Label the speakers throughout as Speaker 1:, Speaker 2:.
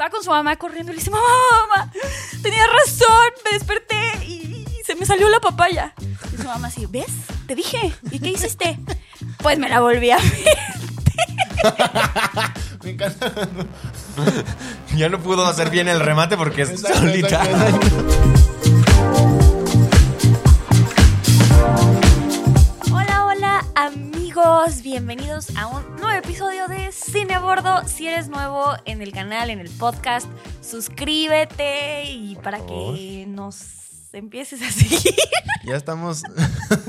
Speaker 1: va con su mamá corriendo y le dice, mamá, mamá, tenía razón, me desperté y se me salió la papaya. Y su mamá así, ¿ves? Te dije. ¿Y qué hiciste? Pues me la volví a ver.
Speaker 2: Me encanta.
Speaker 3: Ya no pudo hacer bien el remate porque es
Speaker 2: Exacto,
Speaker 3: solita.
Speaker 1: Bienvenidos a un nuevo episodio de Cine a Bordo. Si eres nuevo en el canal, en el podcast, suscríbete y para que nos empieces a seguir.
Speaker 2: Ya estamos.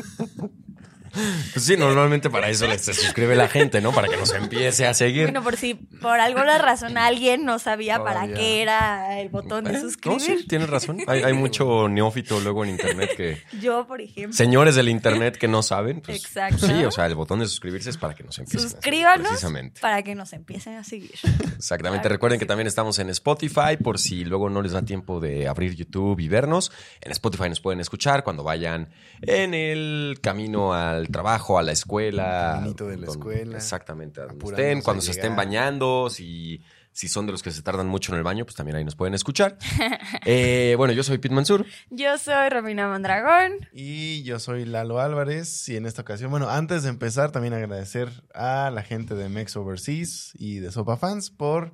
Speaker 3: Pues sí, normalmente para eso se suscribe la gente, ¿no? Para que nos empiece a seguir.
Speaker 1: Bueno, por si por alguna razón alguien no sabía para qué era el botón de
Speaker 3: ¿Eh?
Speaker 1: suscribir.
Speaker 3: No, sí, tienes razón. Hay, hay mucho neófito luego en internet que.
Speaker 1: Yo, por ejemplo.
Speaker 3: Señores del internet que no saben. Pues,
Speaker 1: Exacto.
Speaker 3: Sí, o sea, el botón de suscribirse es para que nos empiecen a seguir,
Speaker 1: Suscríbanos
Speaker 3: Precisamente.
Speaker 1: para que nos empiecen a seguir.
Speaker 3: Exactamente.
Speaker 1: Claro
Speaker 3: Recuerden
Speaker 1: que
Speaker 3: que también estamos en Spotify por si luego no les da tiempo de abrir YouTube y vernos. En Spotify nos pueden escuchar cuando vayan en el camino al trabajo, a la escuela.
Speaker 2: Caminito de la
Speaker 3: donde-
Speaker 2: escuela,
Speaker 3: Exactamente. a donde estén, cuando se estén bañando, si, si son de los que se tardan mucho en el baño, pues también ahí nos pueden escuchar. Eh, bueno, yo soy Pete Mansur.
Speaker 1: Yo soy Romina Mondragón.
Speaker 2: Y yo soy Lalo Álvarez. Y en esta ocasión, bueno, antes de empezar, también agradecer a la gente de Mex Overseas y de Sopa Fans por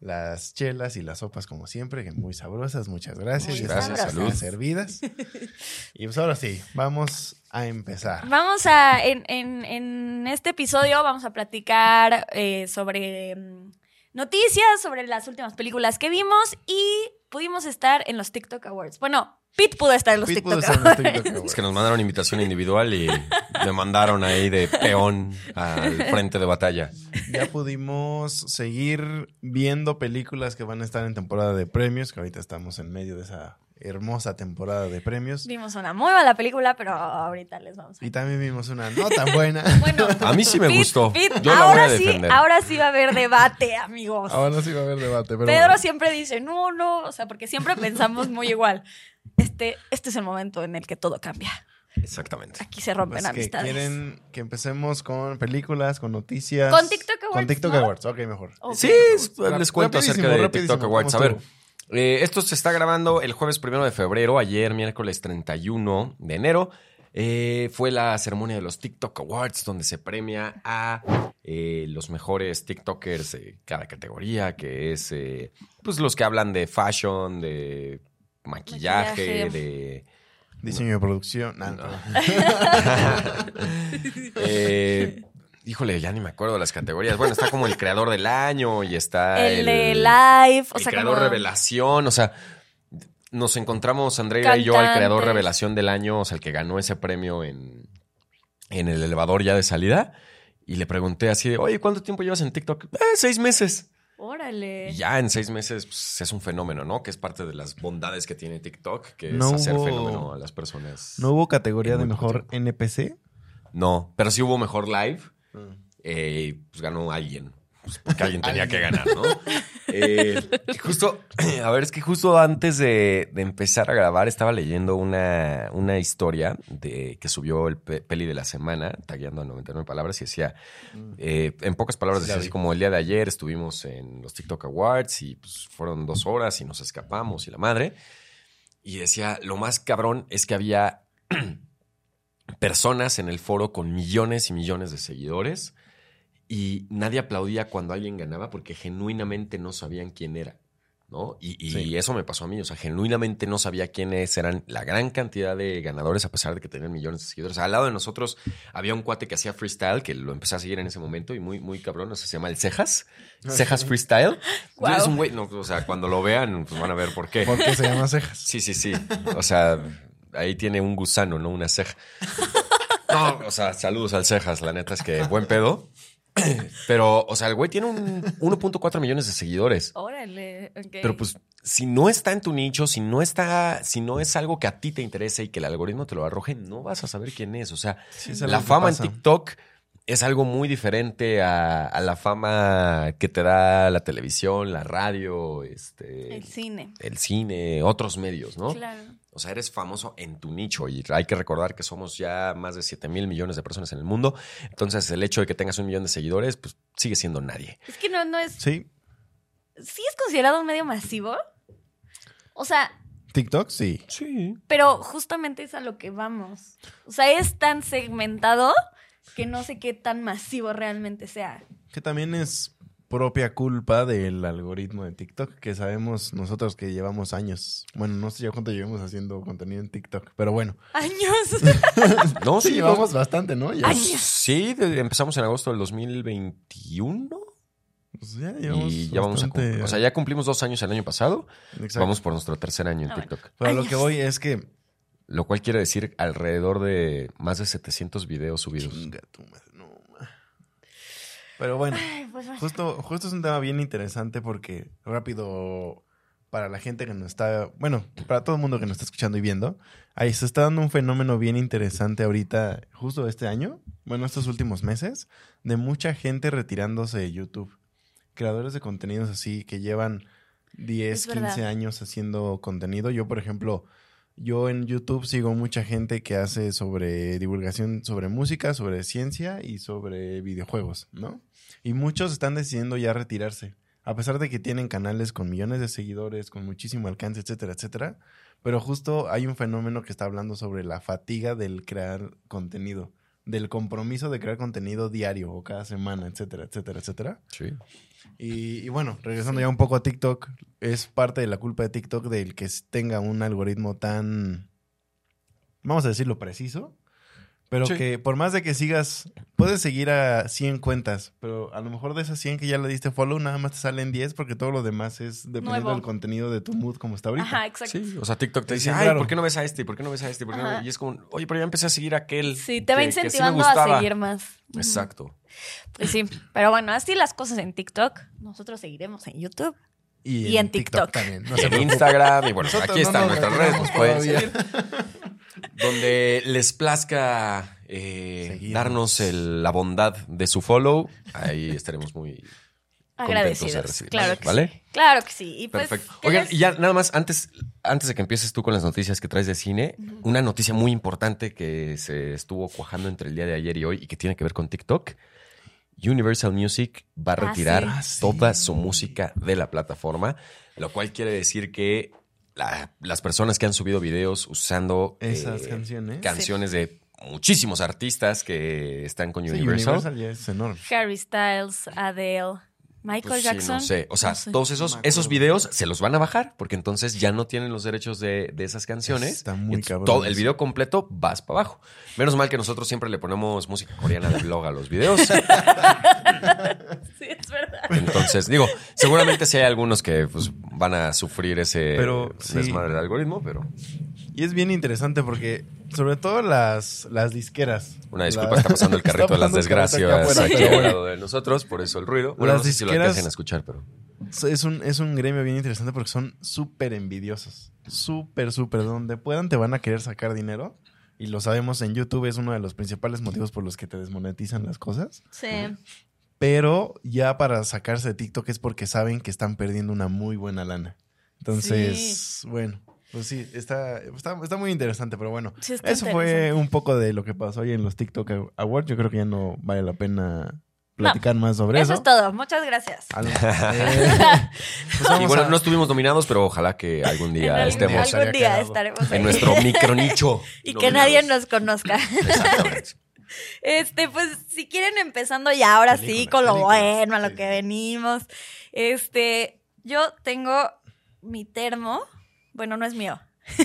Speaker 2: las chelas y las sopas, como siempre, que muy sabrosas. Muchas gracias.
Speaker 1: Muy
Speaker 3: gracias, salud.
Speaker 2: servidas. y pues ahora sí, vamos a empezar.
Speaker 1: Vamos a, en, en- en este episodio vamos a platicar eh, sobre mm, noticias, sobre las últimas películas que vimos y pudimos estar en los TikTok Awards. Bueno, Pete pudo estar en los
Speaker 2: Pete
Speaker 1: TikTok
Speaker 2: pudo estar en los. TikTok Awards.
Speaker 3: Es que nos mandaron invitación individual y me mandaron ahí de peón al frente de batalla.
Speaker 2: Ya pudimos seguir viendo películas que van a estar en temporada de premios, que ahorita estamos en medio de esa hermosa temporada de premios.
Speaker 1: Vimos una muy mala película, pero ahorita les vamos a...
Speaker 2: Y también vimos una no tan buena.
Speaker 1: Bueno,
Speaker 3: A mí sí me
Speaker 1: Pete-
Speaker 3: gustó.
Speaker 1: Pete,
Speaker 3: Yo la
Speaker 1: ahora
Speaker 3: voy a
Speaker 1: sí, ahora sí va a haber debate, amigos.
Speaker 2: Ahora sí va a haber debate, pero
Speaker 1: Pedro
Speaker 2: bueno.
Speaker 1: siempre dice, no, no, o sea, porque siempre pensamos muy igual. Este, este es el momento en el que todo cambia.
Speaker 3: Exactamente.
Speaker 1: Aquí se rompen
Speaker 2: Pues que
Speaker 1: amistades.
Speaker 2: quieren que empecemos con películas, con noticias.
Speaker 1: Con TikTok
Speaker 2: Con
Speaker 1: Awards,
Speaker 2: TikTok
Speaker 1: ¿no?
Speaker 2: Awards, ok, mejor.
Speaker 3: Sí, les cuento acerca de TikTok Awards. A
Speaker 2: ¿cómo
Speaker 3: ver, eh, esto se está grabando el jueves primero de febrero, ayer, miércoles 31 de enero. Eh, fue la ceremonia de los TikTok Awards, donde se premia a eh, los mejores TikTokers de cada categoría, que es eh, pues los que hablan de fashion, de maquillaje,
Speaker 1: Maquillaje.
Speaker 3: de
Speaker 2: Diseño de producción. nah,
Speaker 3: No. Eh, híjole, ya ni me acuerdo de las categorías. Bueno, está como el creador del año y está
Speaker 1: El de live, o
Speaker 3: el
Speaker 1: sea,
Speaker 3: creador
Speaker 1: como-
Speaker 3: revelación, o sea, nos encontramos Andrea y yo al creador revelación del año, o sea, el que ganó ese premio en, en el elevador ya de salida. Y le pregunté así de, oye, ¿cuánto tiempo llevas en TikTok? "Eh, seis meses.
Speaker 1: Órale.
Speaker 3: Y ya en seis meses pues, es un fenómeno, ¿no? Que es parte de las bondades que tiene TikTok, que
Speaker 2: No
Speaker 3: es hacer
Speaker 2: hubo-
Speaker 3: fenómeno a las personas.
Speaker 2: ¿No hubo categoría de mejor NPC?
Speaker 3: No, pero sí hubo mejor live. eh, y, pues ganó alguien. Pues, porque alguien tenía que ganar, ¿no? Eh, justo, a ver, es que justo antes de, de empezar a grabar estaba leyendo una, una historia de, que subió el pe- peli de la semana, tagueando a 99 palabras, y decía, eh, en pocas palabras, decía así como el día de ayer estuvimos en los TikTok Awards y pues fueron dos horas y nos escapamos y la madre. Y decía, lo más cabrón es que había personas en el foro con millones y millones de seguidores y nadie aplaudía cuando alguien ganaba porque genuinamente no sabían quién era. ¿no? Y, y
Speaker 2: Sí.
Speaker 3: eso me pasó a mí, o sea, genuinamente no sabía quiénes eran la gran cantidad de ganadores a pesar de que tenían millones de seguidores. Al lado de nosotros había un cuate que hacía freestyle, que lo empecé a seguir en ese momento y muy, muy cabrón, o sea, se llama el Cejas, Cejas Freestyle.
Speaker 1: Guau.
Speaker 3: Es un güey, no, o sea, cuando lo vean, pues van a ver por qué.
Speaker 2: ¿Por qué se llama cejas?
Speaker 3: Sí, sí, sí. O sea, ahí tiene un gusano, no una ceja. No, o sea, saludos al cejas, la neta es que buen pedo. Pero, o sea, el güey tiene un 1.4 millones de seguidores.
Speaker 1: Órale.
Speaker 3: Pero pues, si no está en tu nicho, si no está, si no es algo que a ti te interese y que el algoritmo te lo arroje, no vas a saber quién es. O sea,
Speaker 2: Sí,
Speaker 3: la fama en. TikTok es algo muy diferente a, a la fama que te da la televisión, la radio, este,
Speaker 1: El cine.
Speaker 3: el cine, otros medios, ¿no?
Speaker 1: Claro.
Speaker 3: O sea, eres famoso en tu nicho y hay que recordar que somos ya más de 7 mil millones de personas en el mundo. Entonces, el hecho de que tengas un millón de seguidores, pues sigue siendo nadie.
Speaker 1: Es que no, no es.
Speaker 2: Sí.
Speaker 1: sí es considerado un medio masivo. O sea,
Speaker 2: TikTok, sí.
Speaker 3: Sí.
Speaker 1: pero justamente es a lo que vamos. O sea, es tan segmentado que no sé qué tan masivo realmente sea.
Speaker 2: Que también es propia culpa del algoritmo de TikTok, que sabemos nosotros que llevamos años. Bueno, no sé ya cuánto llevamos haciendo contenido en TikTok, pero bueno.
Speaker 1: Años.
Speaker 3: No,
Speaker 2: Sí,
Speaker 3: sí,
Speaker 2: llevamos bastante, ¿no? Ya,
Speaker 1: Años.
Speaker 3: Sí, de- empezamos en agosto del 2021
Speaker 2: pues ya llevamos
Speaker 3: y ya vamos a
Speaker 2: bastante-
Speaker 3: cumplir. O sea, ya cumplimos dos años el año pasado.
Speaker 2: Exacto.
Speaker 3: Vamos por nuestro tercer año en
Speaker 1: Ah, bueno.
Speaker 3: TikTok.
Speaker 2: Pero lo que voy es que...
Speaker 3: Lo cual quiere decir alrededor de más de 700 videos subidos.
Speaker 2: Chinga tu madre, no, ma. Pero bueno,
Speaker 1: Ay, pues bueno.
Speaker 2: justo, justo es un tema bien interesante porque rápido para la gente que nos está, bueno, para todo el mundo que nos está escuchando y viendo, ahí se está dando un fenómeno bien interesante ahorita, justo este año, bueno, estos últimos meses, de mucha gente retirándose de YouTube. Creadores de contenidos así que llevan 10,
Speaker 1: Es verdad.
Speaker 2: 15 años haciendo contenido. Yo, por ejemplo, yo en YouTube sigo mucha gente que hace sobre divulgación sobre música, sobre ciencia y sobre videojuegos, ¿no? Y muchos están decidiendo ya retirarse, a pesar de que tienen canales con millones de seguidores, con muchísimo alcance, etcétera, etcétera. Pero justo hay un fenómeno que está hablando sobre la fatiga del crear contenido, del compromiso de crear contenido diario o cada semana, etcétera, etcétera, etcétera.
Speaker 3: Sí.
Speaker 2: Y, y bueno, regresando ya un poco a TikTok, es parte de la culpa de TikTok del que tenga un algoritmo tan, vamos a decirlo, preciso. Pero
Speaker 3: Sí.
Speaker 2: que por más de que sigas, puedes seguir a 100 cuentas, pero a lo mejor de esas 100 que ya le diste follow, nada más te salen 10 porque todo lo demás es dependiendo
Speaker 1: Nuevo.
Speaker 2: del contenido de tu mood como está ahorita.
Speaker 1: Ajá, exacto.
Speaker 3: Sí, o sea, TikTok te dice, ay. ¿por qué no ves a este? ¿Por qué no ves a este? ¿Por qué no
Speaker 1: Ajá.
Speaker 3: ves-?" Y es como, oye, pero ya empecé a seguir a aquel.
Speaker 1: Sí, te va
Speaker 3: que- que sí me
Speaker 1: incentivando a
Speaker 3: gustaba".
Speaker 1: seguir más.
Speaker 3: Exacto.
Speaker 1: Pues sí, pero bueno, así las cosas en TikTok. Nosotros seguiremos en YouTube. Y en TikTok.
Speaker 2: también. No
Speaker 3: en. Instagram, y bueno,
Speaker 2: Nosotros
Speaker 3: aquí
Speaker 2: no
Speaker 3: están nuestras redes, nos pueden seguir. Donde les plazca eh, darnos el- la bondad de su follow, ahí estaremos muy contentos de
Speaker 1: Agradecidos.
Speaker 3: recibirlos,
Speaker 1: Claro que
Speaker 3: ¿vale?
Speaker 1: sí. Claro que sí. Y pues,
Speaker 3: Perfecto.
Speaker 1: ¿qué
Speaker 3: Oigan, y ya nada más, antes, antes de que empieces tú con las noticias que traes de cine, una noticia muy importante que se estuvo cuajando entre el día de ayer y hoy y que tiene que ver con TikTok. Universal Music va a
Speaker 1: Ah,
Speaker 3: retirar
Speaker 1: sí.
Speaker 2: Ah, sí.
Speaker 3: toda su música de la plataforma, lo cual quiere decir que la- las personas que han subido videos usando
Speaker 2: Esas
Speaker 3: eh,
Speaker 2: canciones.
Speaker 3: canciones de muchísimos artistas que están con
Speaker 2: Sí,
Speaker 3: Universal.
Speaker 2: Universal ya es enorme.
Speaker 1: Harry Styles, Adele, Michael
Speaker 3: Pues sí,
Speaker 1: Jackson.
Speaker 3: no sé. O sea,
Speaker 1: No sé.
Speaker 3: todos esos, esos videos se los van a bajar porque entonces ya no tienen los derechos de, de esas canciones.
Speaker 2: Está muy cabrón
Speaker 3: Todo el video completo vas para abajo. Menos mal que nosotros siempre le ponemos música coreana de blog a los videos.
Speaker 1: Sí, es verdad.
Speaker 3: Entonces, digo, seguramente sí hay algunos que pues, van a sufrir ese
Speaker 2: Pero, sí.
Speaker 3: desmadre del algoritmo, pero
Speaker 2: Y es bien interesante porque, sobre todo las, las disqueras.
Speaker 3: una disculpa,
Speaker 2: La-
Speaker 3: está pasando el carrito de las desgracias aquí al lado de nosotros, por eso el ruido. Bueno,
Speaker 2: Las
Speaker 3: no sé si lo
Speaker 2: disqueras-
Speaker 3: alcancen a escuchar, pero.
Speaker 2: Es un, es un gremio bien interesante porque son súper envidiosos. Súper, súper. Donde puedan te van a querer sacar dinero. Y lo sabemos en YouTube, es uno de los principales motivos por los que te desmonetizan las cosas.
Speaker 1: Sí.
Speaker 2: Pero ya para sacarse de TikTok es porque saben que están perdiendo una muy buena lana. Entonces, bueno, pues sí, está, está, está muy interesante, pero bueno.
Speaker 1: Sí, está
Speaker 2: Eso fue un poco de lo que pasó hoy en los TikTok Awards. Yo creo que ya no vale la pena platicar más sobre
Speaker 1: Eso
Speaker 2: eso.
Speaker 1: es todo. Muchas gracias.
Speaker 2: Eh, pues
Speaker 3: Y
Speaker 2: vamos
Speaker 3: bueno,
Speaker 2: a-
Speaker 3: no estuvimos nominados, pero ojalá que algún
Speaker 1: En
Speaker 3: día
Speaker 1: algún,
Speaker 3: estemos
Speaker 1: algún día estaremos ahí.
Speaker 3: en nuestro micro nicho.
Speaker 1: y que nadie nos conozca.
Speaker 3: Exactamente.
Speaker 1: Este, pues, si quieren empezando ya, ahora sí, con lo bueno, a lo
Speaker 2: sí.
Speaker 1: que venimos. Este, yo tengo mi termo. Bueno, no es mío.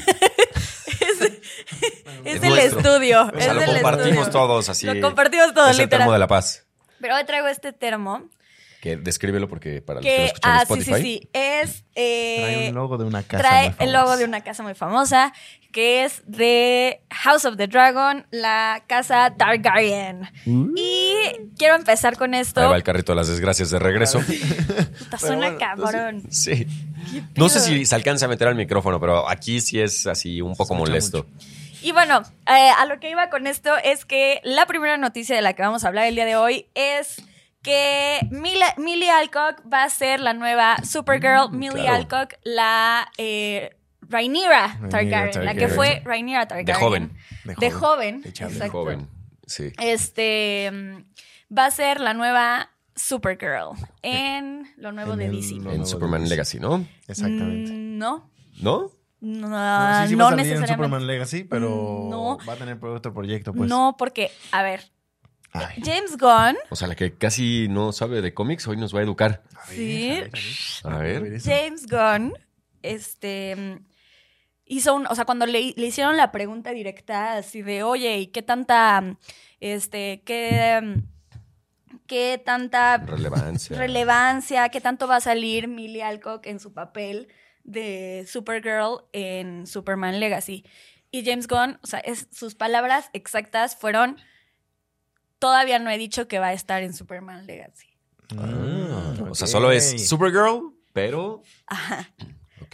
Speaker 1: es es
Speaker 3: Es
Speaker 1: del estudio.
Speaker 3: O
Speaker 1: es
Speaker 3: sea, lo
Speaker 1: del
Speaker 3: compartimos
Speaker 1: estudio.
Speaker 3: todos así.
Speaker 1: Lo compartimos todos,
Speaker 3: es el
Speaker 1: literal.
Speaker 3: termo de la paz.
Speaker 1: Pero hoy traigo este termo
Speaker 3: Que descríbelo porque para los que lo escuchan
Speaker 1: ah, sí,
Speaker 3: Spotify.
Speaker 1: sí, sí, es... eh,
Speaker 2: Trae un logo de una casa.
Speaker 1: trae
Speaker 2: muy
Speaker 1: el logo
Speaker 2: famosa.
Speaker 1: de una casa muy famosa que es de House of the Dragon, la casa Targaryen.
Speaker 2: Uh.
Speaker 1: Y quiero empezar con esto.
Speaker 3: Ahí va el carrito de las desgracias de regreso.
Speaker 1: Puta, suena
Speaker 2: bueno,
Speaker 1: cabrón.
Speaker 3: sí. No sé si se alcanza a meter al micrófono, pero aquí sí es así un poco molesto.
Speaker 1: Y bueno, eh, a lo que iba con esto es que la primera noticia de la que vamos a hablar el día de hoy es que Mila- Millie Alcock va a ser la nueva Supergirl. Millie
Speaker 3: claro.
Speaker 1: Alcock, la eh, Rhaenyra
Speaker 2: Rhaenyra
Speaker 1: Targaryen, la que fue Rhaenyra Targaryen.
Speaker 3: De joven.
Speaker 1: De joven.
Speaker 2: De chavo.
Speaker 3: De
Speaker 1: exacto.
Speaker 3: joven. Sí.
Speaker 1: Este mm, va a ser la nueva Supergirl en lo nuevo
Speaker 2: En
Speaker 1: de DC.
Speaker 3: En Superman Legacy, ¿no?
Speaker 2: Exactamente.
Speaker 1: Mm, No,
Speaker 3: ¿No?
Speaker 1: no,
Speaker 2: No,
Speaker 1: no,
Speaker 2: sí, sí va a salir en
Speaker 1: necesariamente.
Speaker 2: Superman Legacy, pero
Speaker 1: No.
Speaker 2: va a tener otro proyecto, pues.
Speaker 1: No, porque, a ver,
Speaker 2: Ay.
Speaker 1: James Gunn,
Speaker 3: O sea, la que casi no sabe de cómics hoy nos va a educar.
Speaker 2: A ver,
Speaker 1: Sí.
Speaker 2: a ver,
Speaker 3: A ver.
Speaker 2: eso.
Speaker 1: James Gunn, este, hizo un, o sea, cuando le, le hicieron la pregunta directa así de, oye, ¿y qué tanta, este, qué, qué tanta
Speaker 3: Relevancia.
Speaker 1: relevancia, qué tanto va a salir Millie Alcock en su papel de Supergirl en Superman Legacy? Y James Gunn, o sea, es, sus palabras exactas fueron, todavía no he dicho que va a estar en Superman Legacy.
Speaker 3: Ah, O sea, solo es Supergirl, pero.
Speaker 1: Ajá.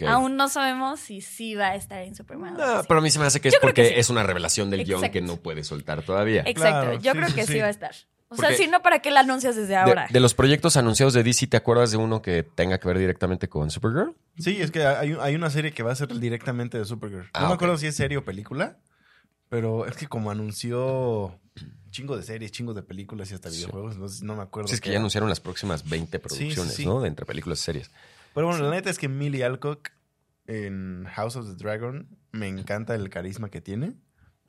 Speaker 1: Aún no sabemos si sí va a estar en Superman.
Speaker 3: No,
Speaker 1: Legacy.
Speaker 3: pero a mí se me hace que es
Speaker 1: Yo
Speaker 3: porque
Speaker 1: que sí.
Speaker 3: es una revelación del
Speaker 1: guion
Speaker 3: que no puede soltar todavía.
Speaker 1: Exacto,
Speaker 2: Claro,
Speaker 1: yo
Speaker 2: sí,
Speaker 1: creo que sí.
Speaker 2: sí.
Speaker 1: va a estar. O
Speaker 3: Porque-
Speaker 1: sea, si no, ¿para qué la anuncias desde
Speaker 3: De,
Speaker 1: ahora?
Speaker 3: de los proyectos anunciados de DC, ¿te acuerdas de uno que tenga que ver directamente con Supergirl?
Speaker 2: Sí, es que hay, hay una serie que va a ser directamente de Supergirl.
Speaker 3: Ah,
Speaker 2: no me acuerdo si es serie o película, pero es que como anunció chingo de series, chingos de películas y hasta
Speaker 3: Sí.
Speaker 2: videojuegos, entonces no me acuerdo.
Speaker 3: Sí, es que ya anunciaron las próximas 20
Speaker 2: sí,
Speaker 3: producciones,
Speaker 2: sí.
Speaker 3: ¿no? De entre películas y series.
Speaker 2: Pero bueno, la neta es que Millie Alcock en House of the Dragon me encanta el carisma que tiene.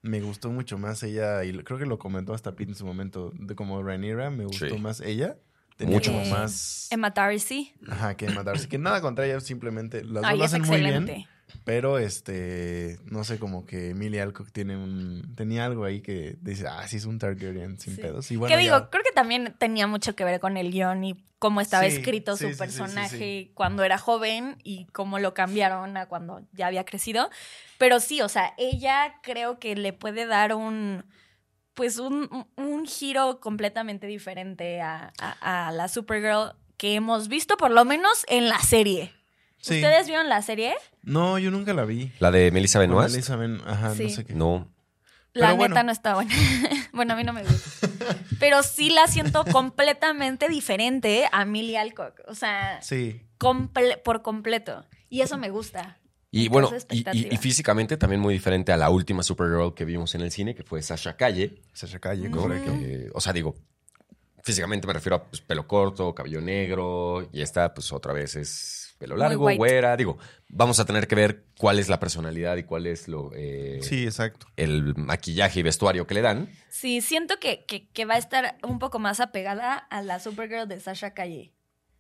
Speaker 2: Me gustó mucho más ella, y creo que lo comentó hasta Pete en su momento, de como Rhaenyra, me gustó
Speaker 3: Sí.
Speaker 2: más ella. Tenía
Speaker 3: Mucho
Speaker 2: como más...
Speaker 1: Emma Darcy.
Speaker 2: Ajá, que matarse. Que nada contra ella, simplemente las dos lo
Speaker 1: es
Speaker 2: hacen muy bien. Pero este, no sé, como que Millie Alcock tiene un, tenía algo ahí que dice, ah, sí es un Targaryen sin
Speaker 1: Sí.
Speaker 2: pedos. Y bueno,
Speaker 1: que digo,
Speaker 2: ya-
Speaker 1: creo que también tenía mucho que ver con el guion y cómo estaba
Speaker 2: Sí,
Speaker 1: escrito
Speaker 2: sí,
Speaker 1: su personaje cuando era joven y cómo lo cambiaron a cuando ya había crecido. Pero sí, o sea, ella creo que le puede dar un pues un, un- un giro completamente diferente a, a- a la Supergirl que hemos visto por lo menos en la serie.
Speaker 2: Sí.
Speaker 1: ¿Ustedes vieron la serie?
Speaker 2: No, yo nunca la vi.
Speaker 3: ¿La de Melissa Benoist?
Speaker 2: Elizabeth, ajá,
Speaker 1: Sí.
Speaker 2: no sé qué.
Speaker 3: No.
Speaker 1: La
Speaker 2: Pero
Speaker 1: neta
Speaker 2: bueno.
Speaker 1: no está buena. bueno, a mí no me gusta. Pero sí la siento completamente diferente a Millie Alcock. O sea,
Speaker 2: Sí.
Speaker 1: comple- por completo. Y eso me gusta.
Speaker 3: Y bueno, y, y- físicamente también muy diferente a la última Supergirl que vimos en el cine, que fue Sasha Calle.
Speaker 2: Sasha Calle,
Speaker 1: Ujú.
Speaker 2: correcto.
Speaker 3: que, o sea, digo, físicamente me refiero a pues, pelo corto, cabello negro, y esta, pues otra vez es pelo largo, güera. Digo, vamos a tener que ver cuál es la personalidad y cuál es lo eh,
Speaker 2: Sí, exacto.
Speaker 3: el maquillaje y vestuario que le dan.
Speaker 1: Sí, siento que, que- que va a estar un poco más apegada a la Supergirl de Sasha Calle.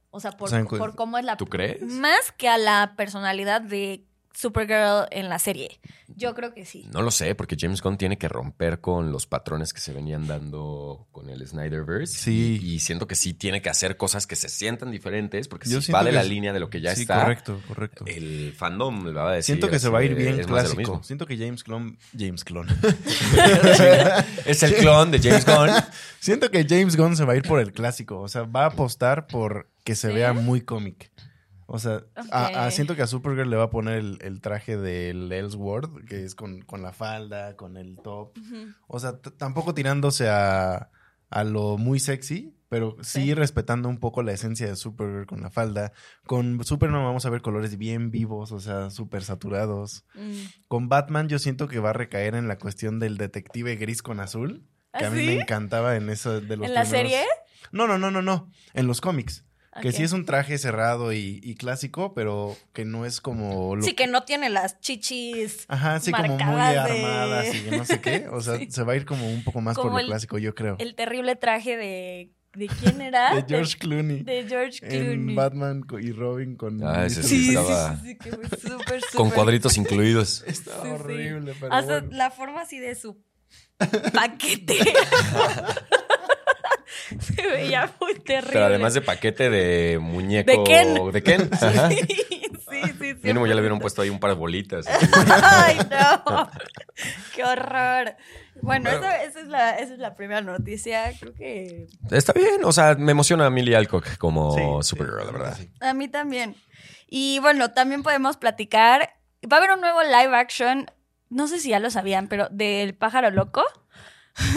Speaker 1: O sea, por,
Speaker 2: O sea, cu-
Speaker 1: por cómo es la...
Speaker 3: ¿Tú crees?
Speaker 1: Más que a la personalidad de Supergirl en la serie. Yo creo que sí.
Speaker 3: No lo sé, porque James Gunn tiene que romper con los patrones que se venían dando con el Snyderverse.
Speaker 2: Sí.
Speaker 3: Y, y siento que sí tiene que hacer cosas que se sientan diferentes, porque
Speaker 2: Yo
Speaker 3: si va de la
Speaker 2: es-
Speaker 3: línea de lo que ya
Speaker 2: sí,
Speaker 3: está,
Speaker 2: correcto, correcto.
Speaker 3: el fandom le va a decir.
Speaker 2: Siento que se va a ir bien
Speaker 3: es más de lo
Speaker 2: clásico.
Speaker 3: mismo.
Speaker 2: Siento que James Clon... James Clon.
Speaker 3: es el clon de James Gunn.
Speaker 2: Siento que James Gunn se va a ir por el clásico. O sea, va a apostar por que se
Speaker 1: ¿Sí?
Speaker 2: vea muy cómic. O sea, a- a-
Speaker 1: Ok.
Speaker 2: siento que a Supergirl le va a poner el, el traje del Ellsworth, que es con, con la falda, con el top. O sea, tampoco tirándose a, a lo muy sexy, pero sí,
Speaker 1: Sí.
Speaker 2: respetando un poco la esencia de Supergirl con la falda. Con Superman vamos a ver colores bien vivos, o sea, súper saturados.
Speaker 1: Mm.
Speaker 2: Con Batman yo siento que va a recaer en la cuestión del detective gris con azul, que
Speaker 1: ¿Ah,
Speaker 2: a mí
Speaker 1: sí?
Speaker 2: me encantaba en eso de los
Speaker 1: ¿En la serie?
Speaker 2: No, no, no, no, no, en los cómics. Que sí es un traje cerrado y, y clásico, pero que no es como... Lo...
Speaker 1: Sí, que no tiene las chichis.
Speaker 2: Ajá, sí, como muy
Speaker 1: de-
Speaker 2: armadas y que no sé qué. O sea,
Speaker 1: Sí.
Speaker 2: se va a ir como un poco más
Speaker 1: Como
Speaker 2: por lo
Speaker 1: el-
Speaker 2: clásico, yo creo.
Speaker 1: El terrible traje de. ¿De quién era?
Speaker 2: de George Clooney.
Speaker 1: De George Clooney.
Speaker 2: en Batman y Robin con...
Speaker 3: Ah, ese sí
Speaker 1: Sí, sí,
Speaker 3: estaba-
Speaker 1: sí, sí, que fue súper,
Speaker 3: Con
Speaker 1: súper-
Speaker 3: cuadritos incluidos.
Speaker 2: Estaba
Speaker 1: Sí, sí.
Speaker 2: horrible, pero
Speaker 1: Hasta
Speaker 2: bueno.
Speaker 1: la forma así de su paquete. Se veía muy terrible.
Speaker 3: Pero además de paquete de muñeco.
Speaker 1: De Ken.
Speaker 3: De Ken. Ajá.
Speaker 1: Sí, sí, sí.
Speaker 3: Mínimo ya le hubieran
Speaker 1: 100%.
Speaker 3: puesto ahí un par de bolitas.
Speaker 1: Ay, no. Qué horror. Bueno,
Speaker 3: Bueno.
Speaker 1: esa, esa es la, esa es la primera noticia. Creo que
Speaker 3: Está bien, o sea, me emociona a Millie Alcock como
Speaker 2: Sí,
Speaker 3: Supergirl,
Speaker 2: sí,
Speaker 3: la verdad.
Speaker 1: a mí también. Y bueno, también podemos platicar. Va a haber un nuevo live action. No sé si ya lo sabían, pero del pájaro loco.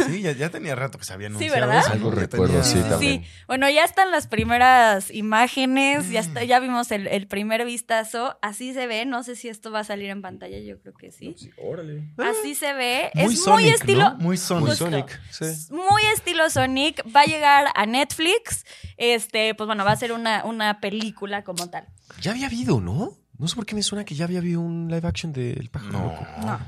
Speaker 2: Sí, ya, ya tenía rato que se había
Speaker 1: Sí,
Speaker 2: anunciado.
Speaker 1: ¿verdad?
Speaker 2: eso,
Speaker 3: Algo recuerdo, sí,
Speaker 1: Sí,
Speaker 3: también.
Speaker 1: sí. Bueno, ya están las primeras imágenes, ya, está, ya vimos el, el primer vistazo. Así se ve. No sé si esto va a salir en pantalla, yo creo que sí.
Speaker 3: órale.
Speaker 1: Así se ve.
Speaker 2: Muy
Speaker 1: es muy estilo.
Speaker 2: ¿no? Muy Sonic.
Speaker 3: Muy
Speaker 1: Justo.
Speaker 3: Sonic, sí.
Speaker 1: Muy estilo Sonic. Va a llegar a Netflix. Este, pues bueno, va a ser una, una película como tal.
Speaker 3: Ya había habido, ¿no? No sé por qué me suena que ya había habido un live action del pájaro
Speaker 2: No,
Speaker 3: loco.
Speaker 1: No.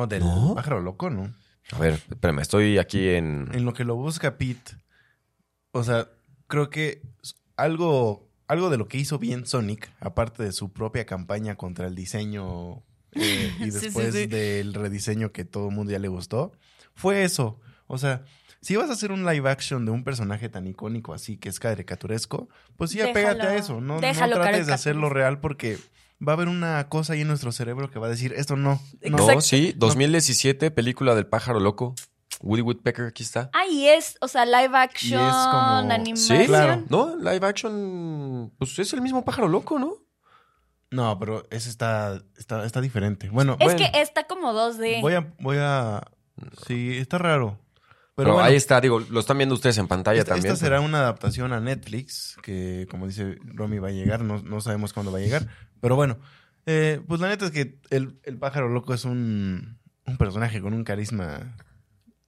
Speaker 2: no, del
Speaker 3: ¿No?
Speaker 2: pájaro loco, ¿no?
Speaker 3: A ver, espérame, estoy aquí en.
Speaker 2: En lo que lo busca Pete, o sea, creo que algo, algo de lo que hizo bien Sonic, aparte de su propia campaña contra el diseño eh, y
Speaker 1: Sí, sí,
Speaker 2: después
Speaker 1: sí.
Speaker 2: del rediseño que todo el mundo ya le gustó, fue eso. O sea, si vas a hacer un live action de un personaje tan icónico así que es caricaturesco, pues sí, apégate a eso. No, no trates de hacerlo real porque va a haber una cosa ahí en nuestro cerebro que va a decir, esto no. no.
Speaker 3: No, sí, 2017, película del pájaro loco. Woody Woodpecker, aquí está.
Speaker 1: Ah, y es, o sea, live action,
Speaker 2: como-
Speaker 1: animación.
Speaker 3: Sí,
Speaker 2: Claro.
Speaker 3: No, live action. Pues es el mismo pájaro loco, ¿no?
Speaker 2: No, pero ese está, está, está diferente. Bueno,
Speaker 1: Es
Speaker 3: Bueno.
Speaker 1: que está como 2D.
Speaker 2: Voy a, voy a. Sí, está raro. Pero,
Speaker 3: Pero,
Speaker 2: bueno,
Speaker 3: ahí está, digo, lo están viendo ustedes en pantalla
Speaker 2: esta,
Speaker 3: también.
Speaker 2: esta será una adaptación a Netflix, que como dice Romy va a llegar, no, no sabemos cuándo va a llegar. Pero bueno, eh, pues la neta es que el, el pájaro loco es un, un personaje con un carisma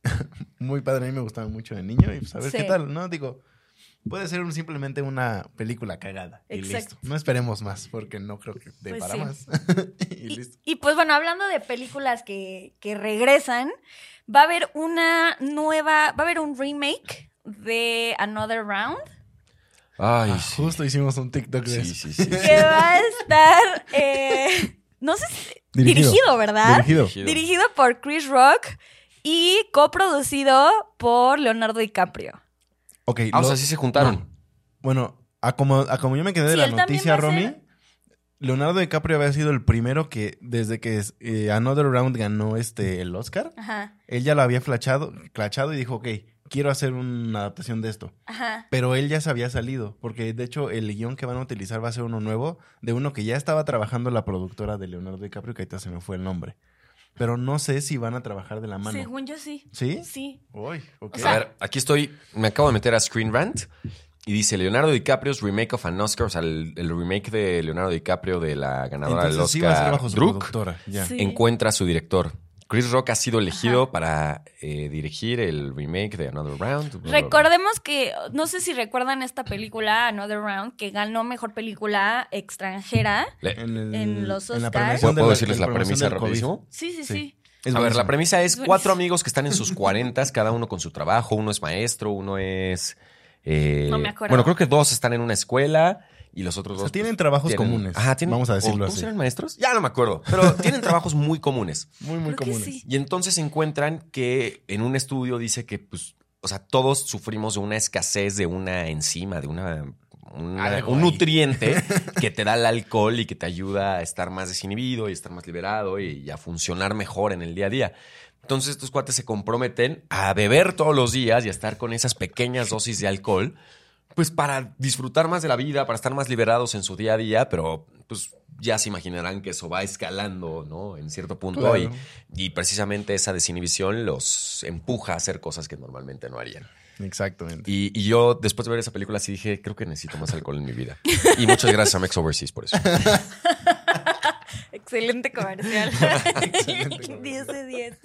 Speaker 2: muy padre. A mí me gustaba mucho de niño y pues a ver
Speaker 1: Sí.
Speaker 2: qué tal, ¿no? Digo, puede ser un- simplemente una película cagada y
Speaker 1: Exacto.
Speaker 2: listo. No esperemos más porque no creo que dé
Speaker 1: Pues
Speaker 2: para
Speaker 1: sí.
Speaker 2: más. y
Speaker 1: Y,
Speaker 2: listo.
Speaker 1: y, pues bueno, hablando de películas que, que regresan, va a haber una nueva, va a haber un remake de Another Round
Speaker 3: Ay,
Speaker 2: Ah,
Speaker 3: sí.
Speaker 2: Justo hicimos un TikTok de
Speaker 3: Sí,
Speaker 2: eso.
Speaker 3: sí, sí.
Speaker 1: que va a estar, eh, no sé si,
Speaker 2: Dirigido.
Speaker 1: dirigido, ¿verdad?
Speaker 2: Dirigido.
Speaker 3: Dirigido.
Speaker 1: Dirigido por Chris Rock y coproducido por Leonardo DiCaprio.
Speaker 2: Ok,
Speaker 3: Ah, o
Speaker 2: lo-
Speaker 3: sea, sí se juntaron.
Speaker 2: Bueno, a como, a como yo me quedé de
Speaker 1: Sí,
Speaker 2: la
Speaker 1: él también
Speaker 2: noticia,
Speaker 1: va a
Speaker 2: Romy,
Speaker 1: ser-
Speaker 2: Leonardo DiCaprio había sido el primero que, desde que eh, Another Round ganó este, el Oscar,
Speaker 1: Ajá,
Speaker 2: él ya lo había flachado, clachado y dijo, ok, quiero hacer una adaptación de esto.
Speaker 1: ajá.
Speaker 2: Pero él ya se había salido, porque de hecho el guion que van a utilizar va a ser uno nuevo, de uno que ya estaba trabajando la productora de Leonardo DiCaprio, que ahorita se me fue el nombre. Pero no sé si van a trabajar de la mano.
Speaker 1: Según yo sí.
Speaker 2: ¿Sí?
Speaker 1: Sí.
Speaker 2: Uy, ok.
Speaker 1: O sea-
Speaker 3: a ver, aquí estoy, me acabo de meter a Screen Rant y dice Leonardo DiCaprio's remake of an Oscar, o sea, el, el remake de Leonardo DiCaprio de la ganadora
Speaker 2: Entonces
Speaker 3: del
Speaker 2: sí
Speaker 3: Oscar,
Speaker 2: su
Speaker 3: Druk,
Speaker 2: productora. Ya.
Speaker 1: Sí.
Speaker 3: encuentra a su director. Chris Rock ha sido elegido
Speaker 1: Ajá.
Speaker 3: para eh, dirigir el remake de Another Round.
Speaker 1: Recordemos que, no sé si recuerdan esta película, Another Round, que ganó mejor película extranjera.
Speaker 3: Le-
Speaker 2: En, el-
Speaker 1: En los
Speaker 2: en la
Speaker 1: Oscars.
Speaker 3: ¿Puedo, decirles la premisa rapidísimo?
Speaker 1: Sí, sí,
Speaker 2: Sí.
Speaker 1: sí.
Speaker 2: Es
Speaker 3: a ver, la premisa es cuatro amigos que están en sus cuarentas, cada uno con su trabajo. Uno es maestro, uno es... eh,
Speaker 1: No me acuerdo.
Speaker 3: Bueno, creo que dos están en una escuela y los otros
Speaker 2: O sea,
Speaker 3: dos...
Speaker 2: tienen
Speaker 3: pues,
Speaker 2: trabajos
Speaker 3: tienen-
Speaker 2: comunes.
Speaker 3: Ajá, tienen,
Speaker 2: Vamos a decirlo
Speaker 3: ¿o ¿Todos
Speaker 2: así.
Speaker 3: eran maestros? Ya no me acuerdo, pero tienen trabajos muy comunes.
Speaker 2: Muy, muy
Speaker 1: Creo que
Speaker 2: comunes.
Speaker 1: sí.
Speaker 3: Y entonces encuentran que en un estudio dice que, pues, o sea, todos sufrimos de una escasez de una enzima, de una, un
Speaker 2: ahí.
Speaker 3: nutriente que te da el alcohol y que te ayuda a estar más desinhibido y estar más liberado y, a funcionar mejor en el día a día. Entonces estos cuates se comprometen a beber todos los días y a estar con esas pequeñas dosis de alcohol, pues para disfrutar más de la vida, para estar más liberados en su día a día, pero pues ya se imaginarán que eso va escalando, ¿no? En cierto punto
Speaker 2: Claro.
Speaker 3: y, y precisamente esa desinhibición los empuja a hacer cosas que normalmente no harían.
Speaker 2: Exactamente.
Speaker 3: Y, y yo, después de ver esa película, sí dije, creo que necesito más alcohol en mi vida. Y muchas gracias a Mex Overseas por eso.
Speaker 1: Excelente comercial.
Speaker 2: Excelente comercial.
Speaker 1: 10 de 10.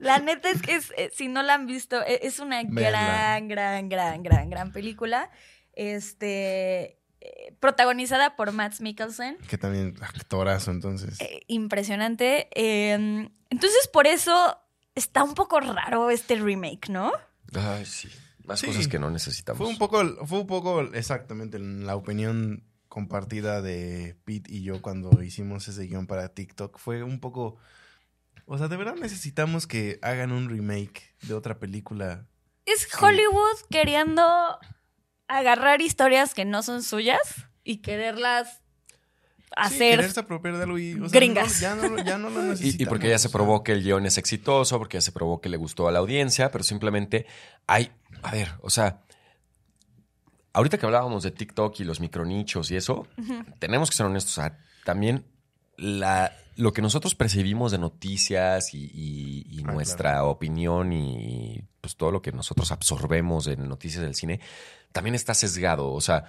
Speaker 1: La neta es que es, eh, si no la han visto, e- es una gran, gran, gran, gran, gran película. Este. eh, protagonizada por Matt Mikkelsen.
Speaker 2: Que también actorazo, entonces.
Speaker 1: Eh, impresionante. Eh, entonces, por eso está un poco raro este remake, ¿no?
Speaker 3: Ay, sí. Más
Speaker 2: Sí.
Speaker 3: cosas que no necesitamos.
Speaker 2: Fue un poco, fue un poco exactamente la opinión compartida de Pete y yo cuando hicimos ese guion para TikTok. Fue un poco. O sea, de verdad necesitamos que hagan un remake de otra película.
Speaker 1: Es Hollywood queriendo agarrar historias que no son suyas y quererlas
Speaker 2: Sí,
Speaker 1: hacer.
Speaker 2: quererse apropiar de algo y. o sea,
Speaker 1: Gringas.
Speaker 2: no, ya, no, ya no lo
Speaker 3: Y,
Speaker 2: necesitamos.
Speaker 3: y porque ya se probó que el guion es exitoso, porque ya se probó que le gustó a la audiencia, pero simplemente hay, a ver, o sea, ahorita que hablábamos de TikTok y los micronichos y eso, tenemos que ser honestos, o sea, también la, lo que nosotros percibimos de noticias y, y- y
Speaker 2: Ah,
Speaker 3: nuestra opinión y pues todo lo que nosotros absorbemos en noticias del cine también está sesgado. O sea,